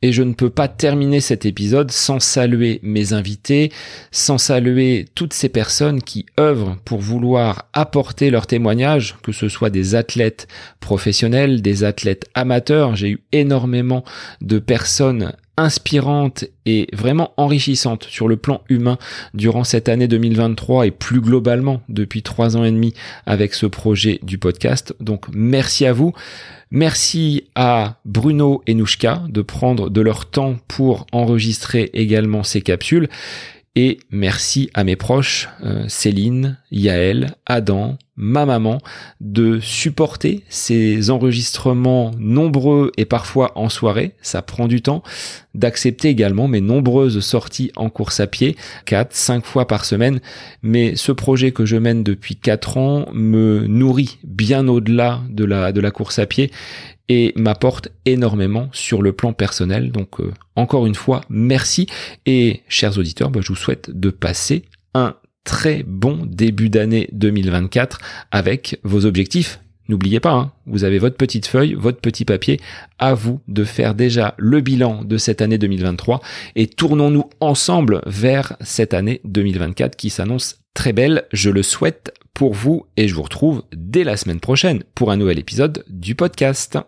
Et je ne peux pas terminer cet épisode sans saluer mes invités, sans saluer toutes ces personnes qui œuvrent pour vouloir apporter leur témoignage, que ce soit des athlètes professionnels, des athlètes amateurs. J'ai eu énormément de personnes inspirantes et vraiment enrichissantes sur le plan humain durant cette année 2023 et plus globalement depuis trois ans et demi avec ce projet du podcast. Donc merci à vous. Merci à Bruno et Nouchka de prendre de leur temps pour enregistrer également ces capsules. Et merci à mes proches, euh, Céline, Yaël, Adam, ma maman, de supporter ces enregistrements nombreux et parfois en soirée, ça prend du temps, d'accepter également mes nombreuses sorties en course à pied, 4, 5 fois par semaine, mais ce projet que je mène depuis 4 ans me nourrit bien au-delà de la, de la course à pied et m'apporte énormément sur le plan personnel. Donc euh, encore une fois, merci. Et chers auditeurs, bah, je vous souhaite de passer un très bon début d'année 2024 avec vos objectifs. N'oubliez pas, hein, vous avez votre petite feuille, votre petit papier, à vous de faire déjà le bilan de cette année 2023 et tournons-nous ensemble vers cette année 2024 qui s'annonce très belle, je le souhaite pour vous et je vous retrouve dès la semaine prochaine pour un nouvel épisode du podcast.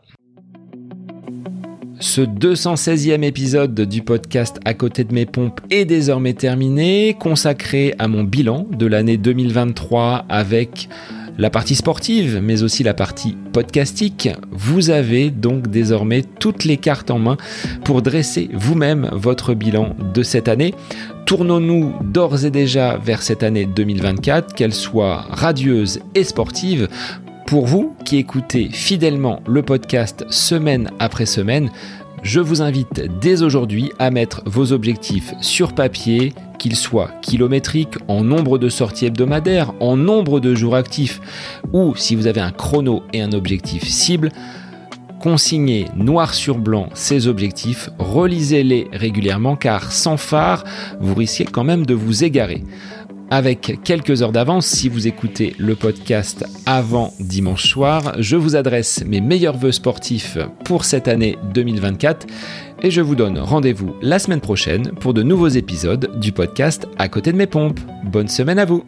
Ce 216e épisode du podcast À côté de mes pompes est désormais terminé, consacré à mon bilan de l'année 2023 avec la partie sportive, mais aussi la partie podcastique. Vous avez donc désormais toutes les cartes en main pour dresser vous-même votre bilan de cette année. Tournons-nous d'ores et déjà vers cette année 2024, qu'elle soit radieuse et sportive, pour vous qui écoutez fidèlement le podcast semaine après semaine, je vous invite dès aujourd'hui à mettre vos objectifs sur papier, qu'ils soient kilométriques, en nombre de sorties hebdomadaires, en nombre de jours actifs, ou si vous avez un chrono et un objectif cible, consignez noir sur blanc ces objectifs, relisez-les régulièrement car sans phare, vous risquez quand même de vous égarer avec quelques heures d'avance si vous écoutez le podcast avant dimanche soir. Je vous adresse mes meilleurs voeux sportifs pour cette année 2024 et je vous donne rendez-vous la semaine prochaine pour de nouveaux épisodes du podcast À côté de mes pompes. Bonne semaine à vous